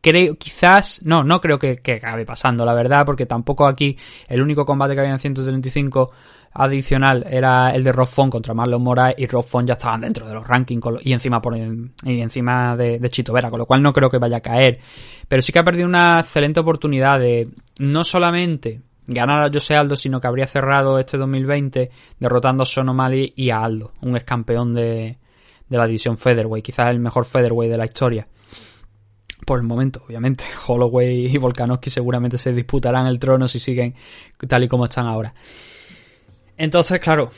creo, quizás, no, no creo que, que acabe pasando, la verdad, porque tampoco aquí el único combate que había en 135 adicional era el de Rob contra Marlon Moraes y Rob ya estaban dentro de los rankings y encima por y encima de, Chito Vera, con lo cual no creo que vaya a caer. Pero sí que ha perdido una excelente oportunidad de no solamente ganar a José Aldo, sino que habría cerrado este 2020 derrotando a Sean O'Malley y a Aldo, un ex campeón de, de la división Featherweight, quizás el mejor Featherweight de la historia. Por el momento, obviamente, [LAUGHS] Holloway y Volkanovski seguramente se disputarán el trono si siguen tal y como están ahora. Entonces, claro,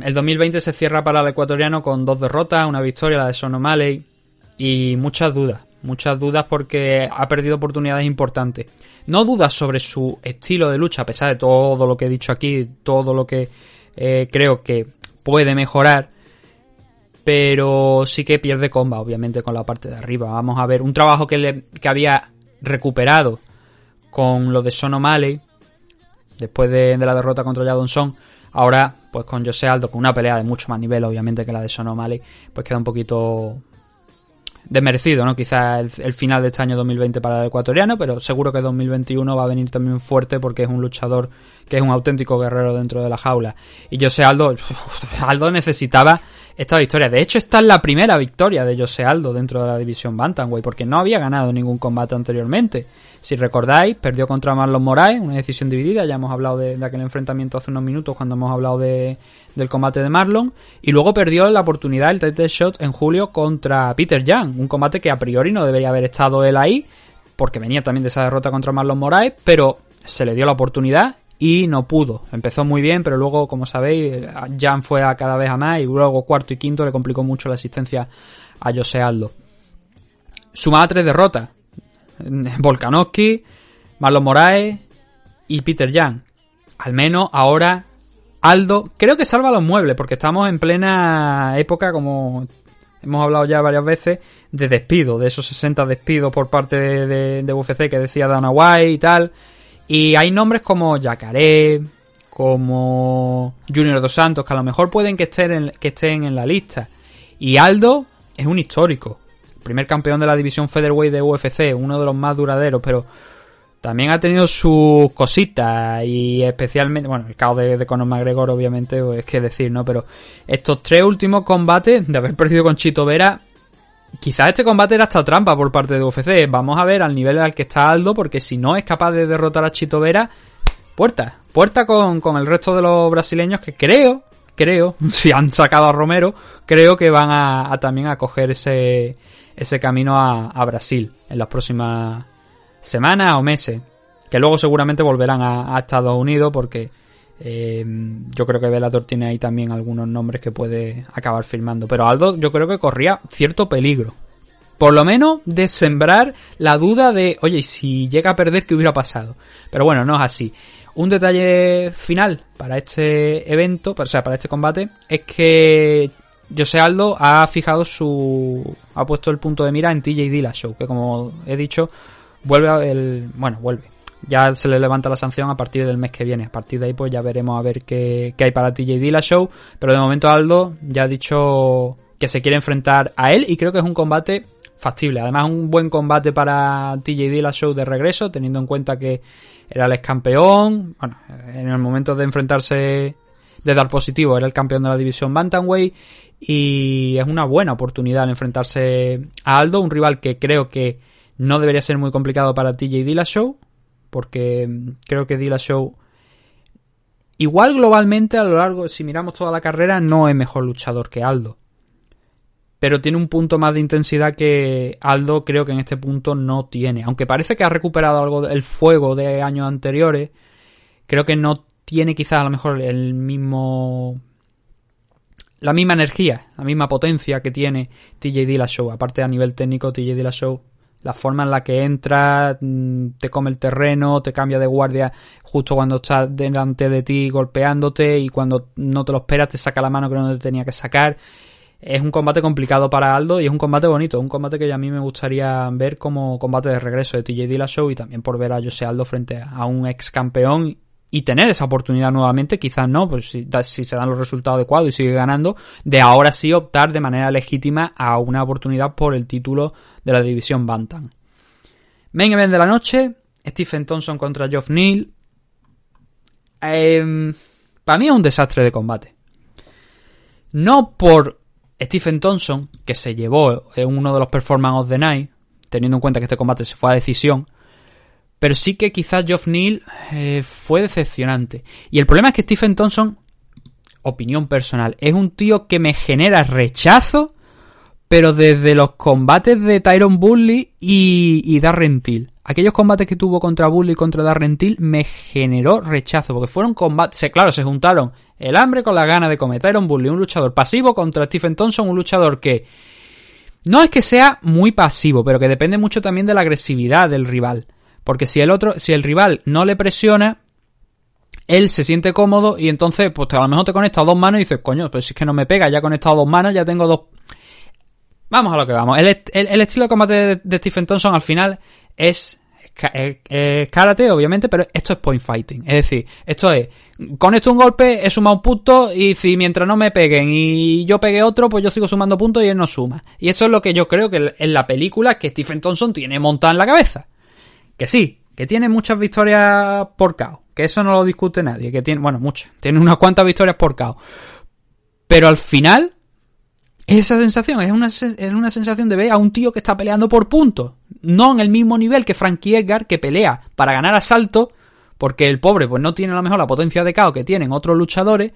el 2020 se cierra para el ecuatoriano con dos derrotas, una victoria, la de Sean O'Malley, y muchas dudas. Muchas dudas porque ha perdido oportunidades importantes. No dudas sobre su estilo de lucha, a pesar de todo lo que he dicho aquí, todo lo que eh, creo que puede mejorar. Pero sí que pierde comba, obviamente, con la parte de arriba. Vamos a ver un trabajo que, le, que había recuperado con lo de Son O'Malley, después de, de la derrota contra Jadon Son. Ahora, pues con José Aldo, con una pelea de mucho más nivel, obviamente, que la de Son pues queda un poquito desmerecido, ¿no? Quizás el, el final de este año 2020 para el ecuatoriano, pero seguro que 2021 va a venir también fuerte porque es un luchador que es un auténtico guerrero dentro de la jaula. Y José Aldo, [LAUGHS] Aldo necesitaba esta victoria. De hecho, esta es la primera victoria de José Aldo dentro de la división Bantamweight, porque no había ganado ningún combate anteriormente. Si recordáis, perdió contra Marlon Moraes, una decisión dividida, ya hemos hablado de, de aquel enfrentamiento hace unos minutos cuando hemos hablado de, del combate de Marlon, y luego perdió la oportunidad el title shot en julio contra Peter Young, un combate que a priori no debería haber estado él ahí, porque venía también de esa derrota contra Marlon Moraes, pero se le dio la oportunidad y no pudo. Empezó muy bien, pero luego, como sabéis, Jan fue a cada vez a más y luego cuarto y quinto le complicó mucho la asistencia a José Aldo. Sumaba tres derrotas. [LAUGHS] Volkanovski, Marlon Moraes y Peter Jan. Al menos ahora Aldo creo que salva los muebles porque estamos en plena época, como hemos hablado ya varias veces, de despido, de esos 60 despidos por parte de, de, de UFC que decía Dana White y tal. Y hay nombres como Yacaré, como Junior Dos Santos, que a lo mejor pueden que estén, en, que estén en la lista. Y Aldo es un histórico. Primer campeón de la división Featherweight de UFC, uno de los más duraderos, pero también ha tenido sus cositas y especialmente, bueno, el caos de, de Conor McGregor obviamente, pues, es que decir, ¿no? Pero estos tres últimos combates de haber perdido con Chito Vera, quizás este combate era hasta trampa por parte de UFC. Vamos a ver al nivel al que está Aldo, porque si no es capaz de derrotar a Chito Vera, puerta, puerta con, con el resto de los brasileños que creo, creo, [LAUGHS] si han sacado a Romero, creo que van a, también a coger ese, ese camino a, a Brasil en las próximas semanas o meses. Que luego seguramente volverán a Estados Unidos porque eh, yo creo que Bellator tiene ahí también algunos nombres que puede acabar firmando. Pero Aldo yo creo que corría cierto peligro. Por lo menos de sembrar la duda de, oye, si llega a perder, ¿qué hubiera pasado? Pero bueno, no es así. Un detalle final para este evento, o sea, para este combate, es que José Aldo ha fijado su. ha puesto el punto de mira en TJ Dillashaw, que como he dicho, vuelve a el. bueno, vuelve. Ya se le levanta la sanción a partir del mes que viene. A partir de ahí, pues ya veremos a ver qué, hay para TJ Dillashaw. Pero de momento Aldo ya ha dicho que se quiere enfrentar a él y creo que es un combate factible. Además, un buen combate para TJ Dillashaw de regreso, teniendo en cuenta que era el ex campeón. Bueno, en el momento de enfrentarse, de dar positivo, era el campeón de la división Bantamweight. Y es una buena oportunidad enfrentarse a Aldo, un rival que creo que no debería ser muy complicado para TJ Dillashaw, porque creo que Dillashaw igual globalmente a lo largo, si miramos toda la carrera, no es mejor luchador que Aldo. pero tiene un punto más de intensidad que Aldo creo que en este punto no tiene. Aunque parece que ha recuperado algo del fuego de años anteriores, creo que no tiene quizás a lo mejor el mismo la misma energía, la misma potencia que tiene TJ Dillashaw. Aparte a nivel técnico, TJ Dillashaw, la forma en la que entra, mm, te come el terreno, te cambia de guardia justo cuando está delante de ti golpeándote y cuando no te lo esperas te saca la mano que no te tenía que sacar. Es un combate complicado para Aldo y es un combate bonito, un combate que a mí me gustaría ver como combate de regreso de TJ Dillashaw y también por ver a Jose Aldo frente a un ex campeón y tener esa oportunidad nuevamente, quizás no, pues si, se dan los resultados adecuados y sigue ganando, de ahora sí optar de manera legítima a una oportunidad por el título de la división Bantam. Main event de la noche, Stephen Thompson contra Geoff Neal. Em, para mí es un desastre de combate. No por Stephen Thompson, que se llevó en uno de los Performance of the Night, teniendo en cuenta que este combate se fue a decisión, pero sí que quizás Geoff Neal eh, fue decepcionante. Y el problema es que Stephen Thompson, opinión personal, es un tío que me genera rechazo, pero desde los combates de Tyron Bully y, y Darren Till. Aquellos combates que tuvo contra Bully y contra Darren Till me generó rechazo, porque fueron combates, claro, se juntaron el hambre con la gana de comer. Tyron Bully, un luchador pasivo, contra Stephen Thompson, un luchador que no es que sea muy pasivo, pero que depende mucho también de la agresividad del rival. Porque si el otro, si el rival no le presiona, él se siente cómodo y entonces, pues a lo mejor te conecta dos manos y dices, coño, pero si es que no me pega, ya he conectado dos manos, ya tengo dos. Vamos a lo que vamos. El, estilo de combate de, Stephen Thompson al final es, es, karate, obviamente, pero esto es point fighting. Es decir, esto es, conecto un golpe, he sumado un punto y si mientras no me peguen y yo pegue otro, pues yo sigo sumando puntos y él no suma. Y eso es lo que yo creo que en la película que Stephen Thompson tiene montada en la cabeza. Que sí, que tiene muchas victorias por KO. Que eso no lo discute nadie. Que tiene, bueno, muchas. Tiene unas cuantas victorias por KO. Pero al final, esa sensación es una, es una sensación de ver a un tío que está peleando por puntos. No en el mismo nivel que Frankie Edgar, que pelea para ganar asalto. Porque el pobre, pues no tiene a lo mejor la potencia de KO que tienen otros luchadores.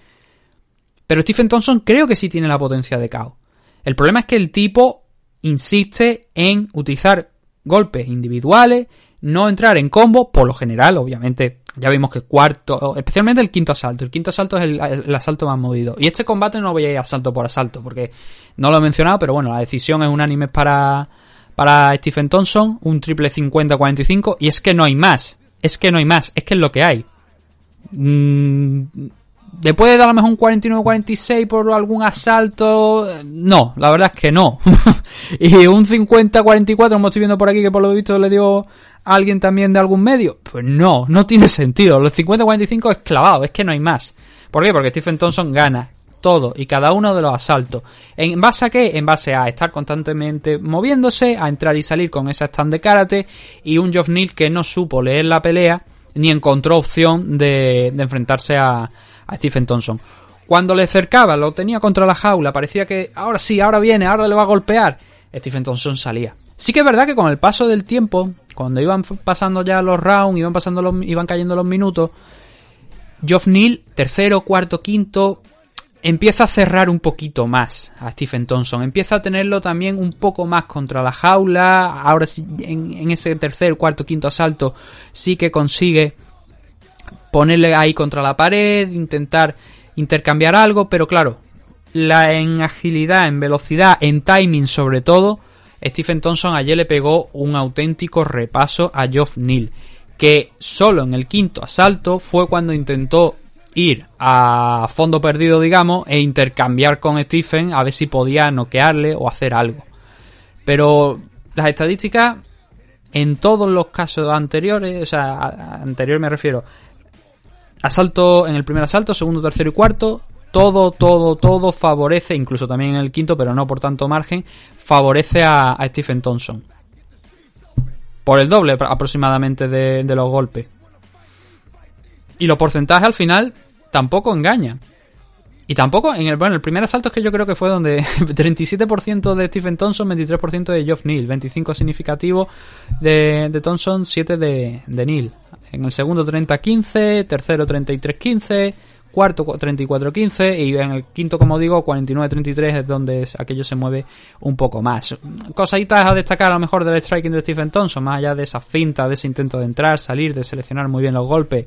Pero Stephen Thompson creo que sí tiene la potencia de KO. El problema es que el tipo insiste en utilizar golpes individuales no entrar en combo, por lo general, obviamente, ya vimos que cuarto, especialmente el quinto asalto, el quinto asalto es el, asalto más movido. Y este combate no voy a ir asalto por asalto, porque no lo he mencionado, pero bueno, la decisión es unánime para, para Stephen Thompson, un triple 50-45, y es que no hay más, es que no hay más, es que es lo que hay. Mm, ¿Le puede dar a lo mejor un 49-46 por algún asalto? No, la verdad es que no. [LAUGHS] y un 50-44, como estoy viendo por aquí, que por lo visto le dio alguien también de algún medio? Pues no, no tiene [LAUGHS] sentido. Los 50-45 es clavado, es que no hay más. ¿Por qué? Porque Stephen Thompson gana todo y cada uno de los asaltos. ¿En base a qué? En base a estar constantemente moviéndose, a entrar y salir con esa stand de karate y un Geoff Neal que no supo leer la pelea ni encontró opción de, enfrentarse a, a Stephen Thompson. Cuando le cercaba, lo tenía contra la jaula, parecía que ahora sí, ahora viene, ahora le va a golpear. Stephen Thompson salía. Sí que es verdad que con el paso del tiempo, cuando iban pasando ya los rounds, iban pasando los, iban cayendo los minutos, Geoff Neal, tercero, cuarto, quinto, empieza a cerrar un poquito más a Stephen Thompson. Empieza a tenerlo también un poco más contra la jaula. Ahora en, en ese tercer, cuarto, quinto asalto sí que consigue ponerle ahí contra la pared, intentar intercambiar algo, pero claro, la en agilidad, en velocidad, en timing sobre todo, Stephen Thompson ayer le pegó un auténtico repaso a Geoff Neal, que solo en el quinto asalto fue cuando intentó ir a fondo perdido, digamos, e intercambiar con Stephen a ver si podía noquearle o hacer algo. Pero las estadísticas, en todos los casos anteriores, o sea, anterior me refiero, asalto en el primer asalto, segundo, tercero y cuarto, todo, todo, todo favorece, incluso también en el quinto, pero no por tanto margen, favorece a, Stephen Thompson. Por el doble aproximadamente de, los golpes. Y los porcentajes al final tampoco engañan. Y tampoco, en el, bueno, el primer asalto es que yo creo que fue donde [LAUGHS] 37% de Stephen Thompson, 23% de Geoff Neal, 25 significativo de, de Thompson, 7 de, de Neal. En el segundo 30-15, tercero 33-15, cuarto 34-15 y en el quinto, como digo, 49-33 es donde aquello se mueve un poco más. Cositas a destacar a lo mejor del striking de Stephen Thompson, más allá de esa finta, de ese intento de entrar, salir, de seleccionar muy bien los golpes,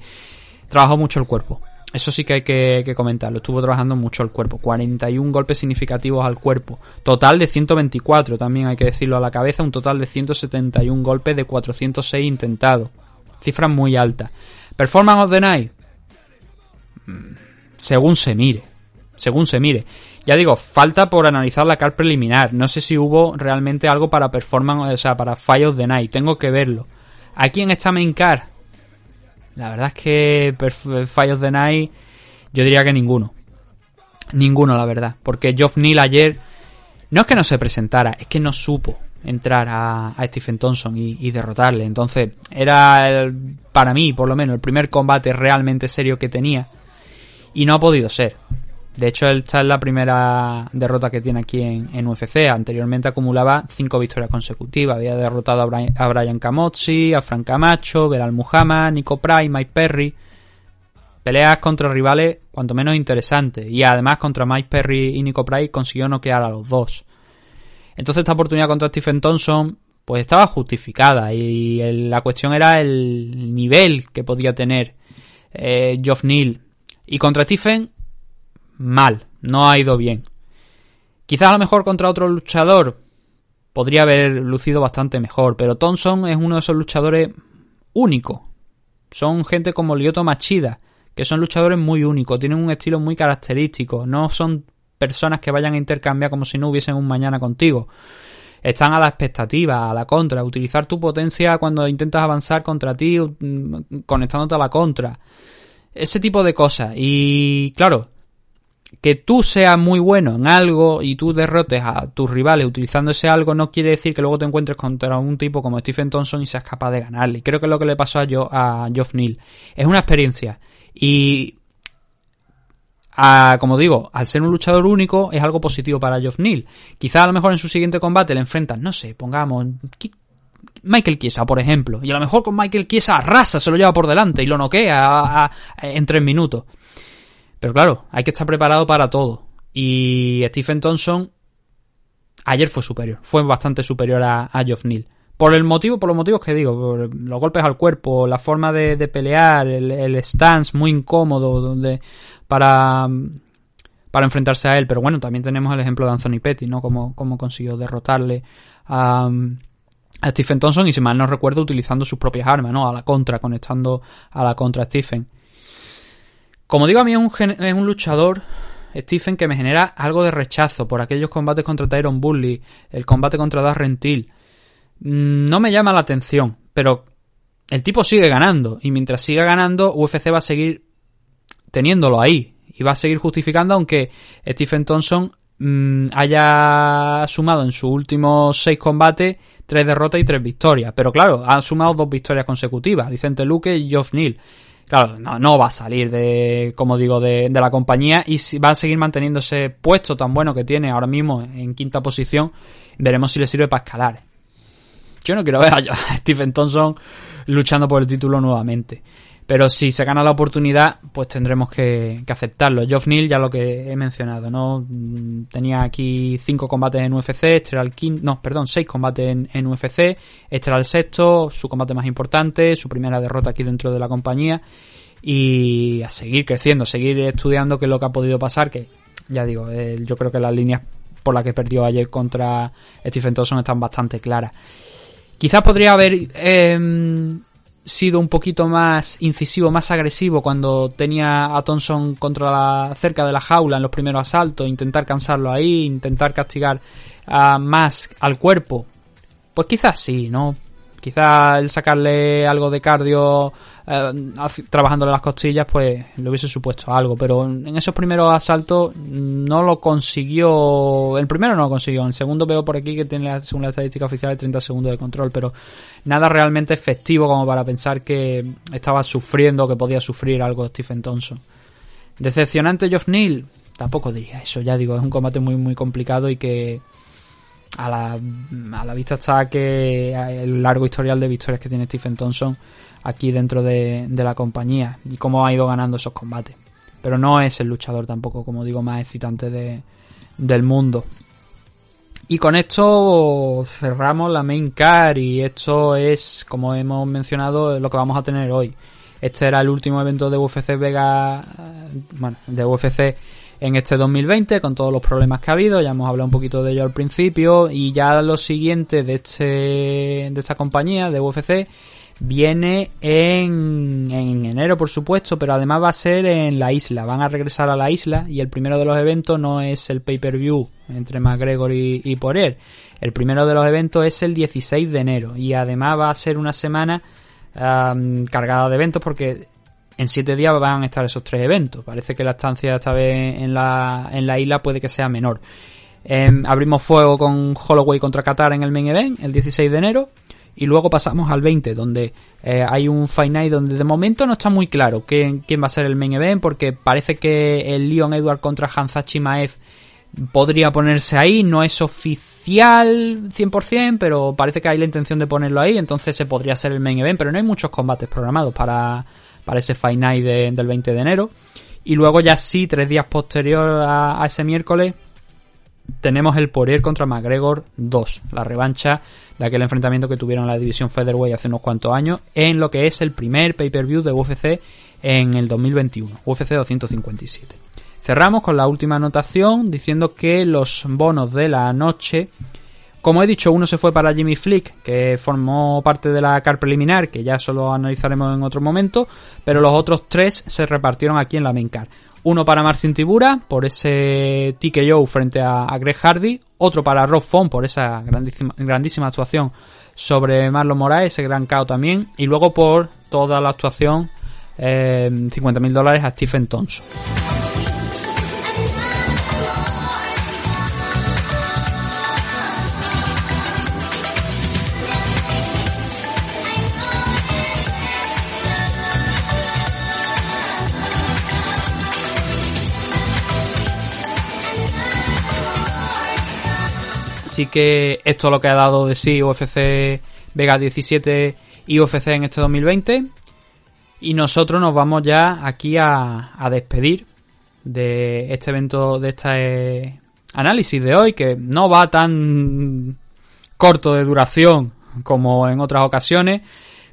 trabajó mucho el cuerpo. Eso sí que hay que, que comentarlo. Estuvo trabajando mucho el cuerpo. 41 golpes significativos al cuerpo. Total de 124, también hay que decirlo a la cabeza. Un total de 171 golpes de 406 intentados. Cifras muy altas. Performance of the Night. Según se mire. Según se mire. Ya digo, falta por analizar la car preliminar. No sé si hubo realmente algo para performance, o sea, para Fire of the Night. Tengo que verlo. Aquí en esta main car, la verdad es que Fire of the Night, yo diría que ninguno. Ninguno, la verdad. Porque Geoff Neal ayer, no es que no se presentara, es que no supo entrar a, a Stephen Thompson y, y derrotarle. Entonces, era el- para mí, por lo menos, el primer combate realmente serio que tenía. Y no ha podido ser. De hecho, esta es la primera derrota que tiene aquí en, UFC. Anteriormente acumulaba cinco victorias consecutivas. Había derrotado a Brian, a Brian Camozzi, a Frank Camacho, Belal Muhammad, Nico Price, Mike Perry. Peleas contra rivales cuanto menos interesantes. Y además contra Mike Perry y Nico Price consiguió noquear a los dos. Entonces esta oportunidad contra Stephen Thompson pues estaba justificada. Y la cuestión era el nivel que podía tener eh, Geoff Neal. Y contra Stephen mal, no ha ido bien. Quizás a lo mejor contra otro luchador podría haber lucido bastante mejor, pero Thompson es uno de esos luchadores únicos. Son gente como Lyoto Machida, que son luchadores muy únicos, tienen un estilo muy característico, no son personas que vayan a intercambiar como si no hubiesen un mañana contigo. Están a la expectativa, a la contra, utilizar tu potencia cuando intentas avanzar contra ti, mm, conectándote a la contra. Ese tipo de cosas. Y claro, que tú seas muy bueno en algo y tú derrotes a tus rivales utilizando ese algo no quiere decir que luego te encuentres contra un tipo como Stephen Thompson y seas capaz de ganarle. Creo que es lo que le pasó a, jo a Geoff Neal. Es una experiencia. Y a- como digo, al ser un luchador único es algo positivo para Geoff Neal. Quizá a lo mejor en su siguiente combate le enfrentan, no sé, pongamos Michael Chiesa, por ejemplo. Y a lo mejor con Michael Chiesa arrasa, se lo lleva por delante y lo noquea en tres minutos. Pero claro, hay que estar preparado para todo. Y Stephen Thompson ayer fue superior, fue bastante superior a, a Geoff Neal. Por el motivo, por los motivos que digo, los golpes al cuerpo, la forma de, pelear, el, el stance muy incómodo donde para para enfrentarse a él. Pero bueno, también tenemos el ejemplo de Anthony Petty, ¿no? Como, como consiguió derrotarle a, a Stephen Thompson y si mal no recuerdo utilizando sus propias armas, ¿no? A la contra, conectando a la contra a Stephen. Como digo, a mí es un, es un luchador, Stephen, que me genera algo de rechazo por aquellos combates contra Tyron Bully, el combate contra Darren Till. Mm, No me llama la atención, pero el tipo sigue ganando y mientras siga ganando, UFC va a seguir teniéndolo ahí y va a seguir justificando aunque Stephen Thompson mm, haya sumado en sus últimos seis combates tres derrotas y tres victorias. Pero claro, ha sumado dos victorias consecutivas, Vicente Luque y Geoff Neal. Claro, no, no va a salir de, como digo, de, de la compañía y si va a seguir manteniendo ese puesto tan bueno que tiene ahora mismo en quinta posición. Veremos si le sirve para escalar. Yo no quiero ver a [LAUGHS] Stephen Thompson luchando por el título nuevamente. Pero si se gana la oportunidad, pues tendremos que, aceptarlo. Geoff Neal, ya lo que he mencionado, ¿no? Mm, Tenía aquí cinco combates en UFC, este era el quinto, no, perdón, seis combates en, UFC, este era el sexto, su combate más importante, su primera derrota aquí dentro de la compañía. Y a seguir creciendo, seguir estudiando qué es lo que ha podido pasar, que ya digo, eh, yo creo que las líneas por las que perdió ayer contra Stephen Thompson están bastante claras. Quizás podría haber eh, sido un poquito más incisivo, más agresivo cuando tenía a Thompson contra la, cerca de la jaula en los primeros asaltos, intentar cansarlo ahí, intentar castigar más al cuerpo. Pues quizás sí, ¿no? Quizás el sacarle algo de cardio eh, trabajándole las costillas, pues le hubiese supuesto algo. Pero en esos primeros asaltos no lo consiguió. El primero no lo consiguió. El segundo veo por aquí que tiene, según la estadística oficial, 30 segundos de control. Pero nada realmente efectivo como para pensar que estaba sufriendo, que podía sufrir algo Stephen Thompson. Decepcionante Geoff Neal, tampoco diría eso. Ya digo, es un combate muy, muy complicado y que a la, a la vista está que el largo historial de victorias que tiene Stephen Thompson aquí dentro de, de la compañía y cómo ha ido ganando esos combates. pero no es el luchador tampoco, como digo, más excitante de, del mundo. Y con esto cerramos la main car y esto es, como hemos mencionado, lo que vamos a tener hoy. Este era el último evento de UFC Vega, eh, bueno, de UFC en este 2020 con todos los problemas que ha habido, ya hemos hablado un poquito de ello al principio y ya lo siguiente de este de esta compañía de UFC viene en, en enero por supuesto, pero además va a ser en la isla, van a regresar a la isla y el primero de los eventos no es el pay-per-view entre McGregor y, y el primero de los eventos es el 16 de enero y además va a ser una semana cargada de eventos porque en siete días van a estar esos tres eventos. Parece que la estancia esta vez en la, en la isla puede que sea menor. Eh, abrimos fuego con Holloway contra Qatar en el main event el 16 de enero. Y luego pasamos al 20, donde eh, hay un Fight Night donde de momento no está muy claro quién, quién va a ser el main event, porque parece que el Leon Edward contra Hanzachi Maef podría ponerse ahí, no es oficial 100%, pero parece que hay la intención de ponerlo ahí, entonces se podría ser el main event, pero no hay muchos combates programados para, para ese Fight Night de- del 20 de enero. Y luego ya sí, tres días posterior a, ese miércoles, tenemos el Poirier contra McGregor 2, la revancha de aquel enfrentamiento que tuvieron la división Featherweight hace unos cuantos años, en lo que es el primer pay-per-view de UFC en el 2021, UFC 257. Cerramos con la última anotación diciendo que los bonos de la noche, como he dicho, uno se fue para Jimmy Flick, que formó parte de la car preliminar, que ya solo analizaremos en otro momento, pero los otros tres se repartieron aquí en la main car. Uno para Marcin Tibura por ese TKO frente a, Greg Hardy. Otro para Rob Font por esa grandísima, grandísima actuación sobre Marlon Moraes, ese gran KO también. Y luego por toda la actuación, eh, 50.000 dólares a Stephen Thompson. Así que esto es lo que ha dado de sí UFC Vega 17 y UFC en este 2020. Y nosotros nos vamos ya aquí a, despedir de este evento, de este análisis de hoy, que no va tan corto de duración como en otras ocasiones.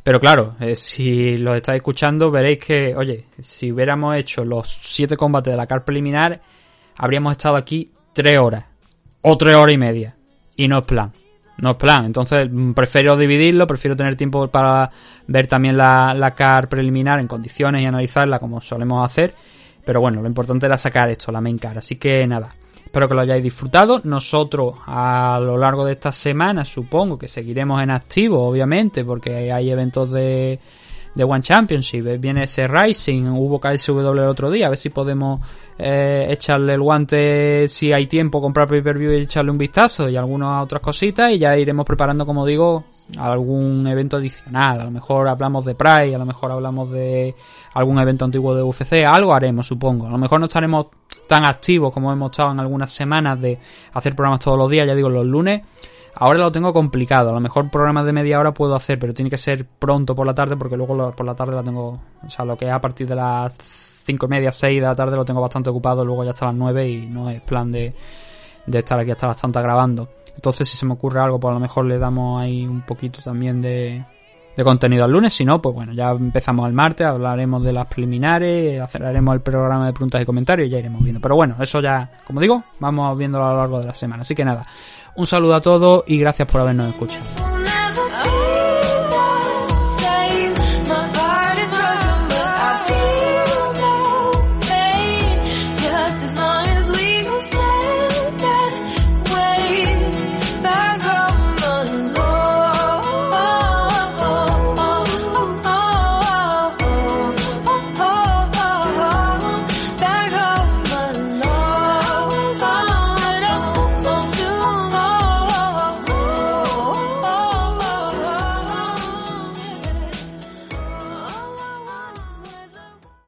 Pero claro, eh, si lo estáis escuchando veréis que, oye, si hubiéramos hecho los siete combates de la car preliminar, habríamos estado aquí tres horas o tres horas y media. Y no es plan. No es plan. Entonces mm, prefiero dividirlo, prefiero tener tiempo para ver también la, la car preliminar en condiciones y analizarla como solemos hacer. Pero bueno, lo importante era sacar esto, la main car. Así que nada, espero que lo hayáis disfrutado. Nosotros a lo largo de esta semana supongo que seguiremos en activo, obviamente, porque hay eventos de, de One Championship. Viene ese Rising, hubo KSW el otro día, a ver si podemos eh, echarle el guante si hay tiempo, comprar pay-per-view y echarle un vistazo y algunas otras cositas y ya iremos preparando, como digo, algún evento adicional. A lo mejor hablamos de Pride, a lo mejor hablamos de algún evento antiguo de UFC, algo haremos, supongo. A lo mejor no estaremos tan activos como hemos estado en algunas semanas de hacer programas todos los días, ya digo, los lunes. Ahora lo tengo complicado. A lo mejor programas de media hora puedo hacer, pero tiene que ser pronto por la tarde porque luego por la tarde la tengo. O sea, lo que es a partir de las cinco y media, seis de la tarde lo tengo bastante ocupado. Luego ya hasta las nueve y no es plan de, de estar aquí hasta bastante grabando. Entonces, si se me ocurre algo, pues a lo mejor le damos ahí un poquito también de, de contenido al lunes. Si no, pues bueno, ya empezamos el martes, hablaremos de las preliminares, haremos el programa de preguntas y comentarios y ya iremos viendo. Pero bueno, eso ya, como digo, vamos viéndolo a lo largo de la semana. Así que nada, un saludo a todos y gracias por habernos escuchado.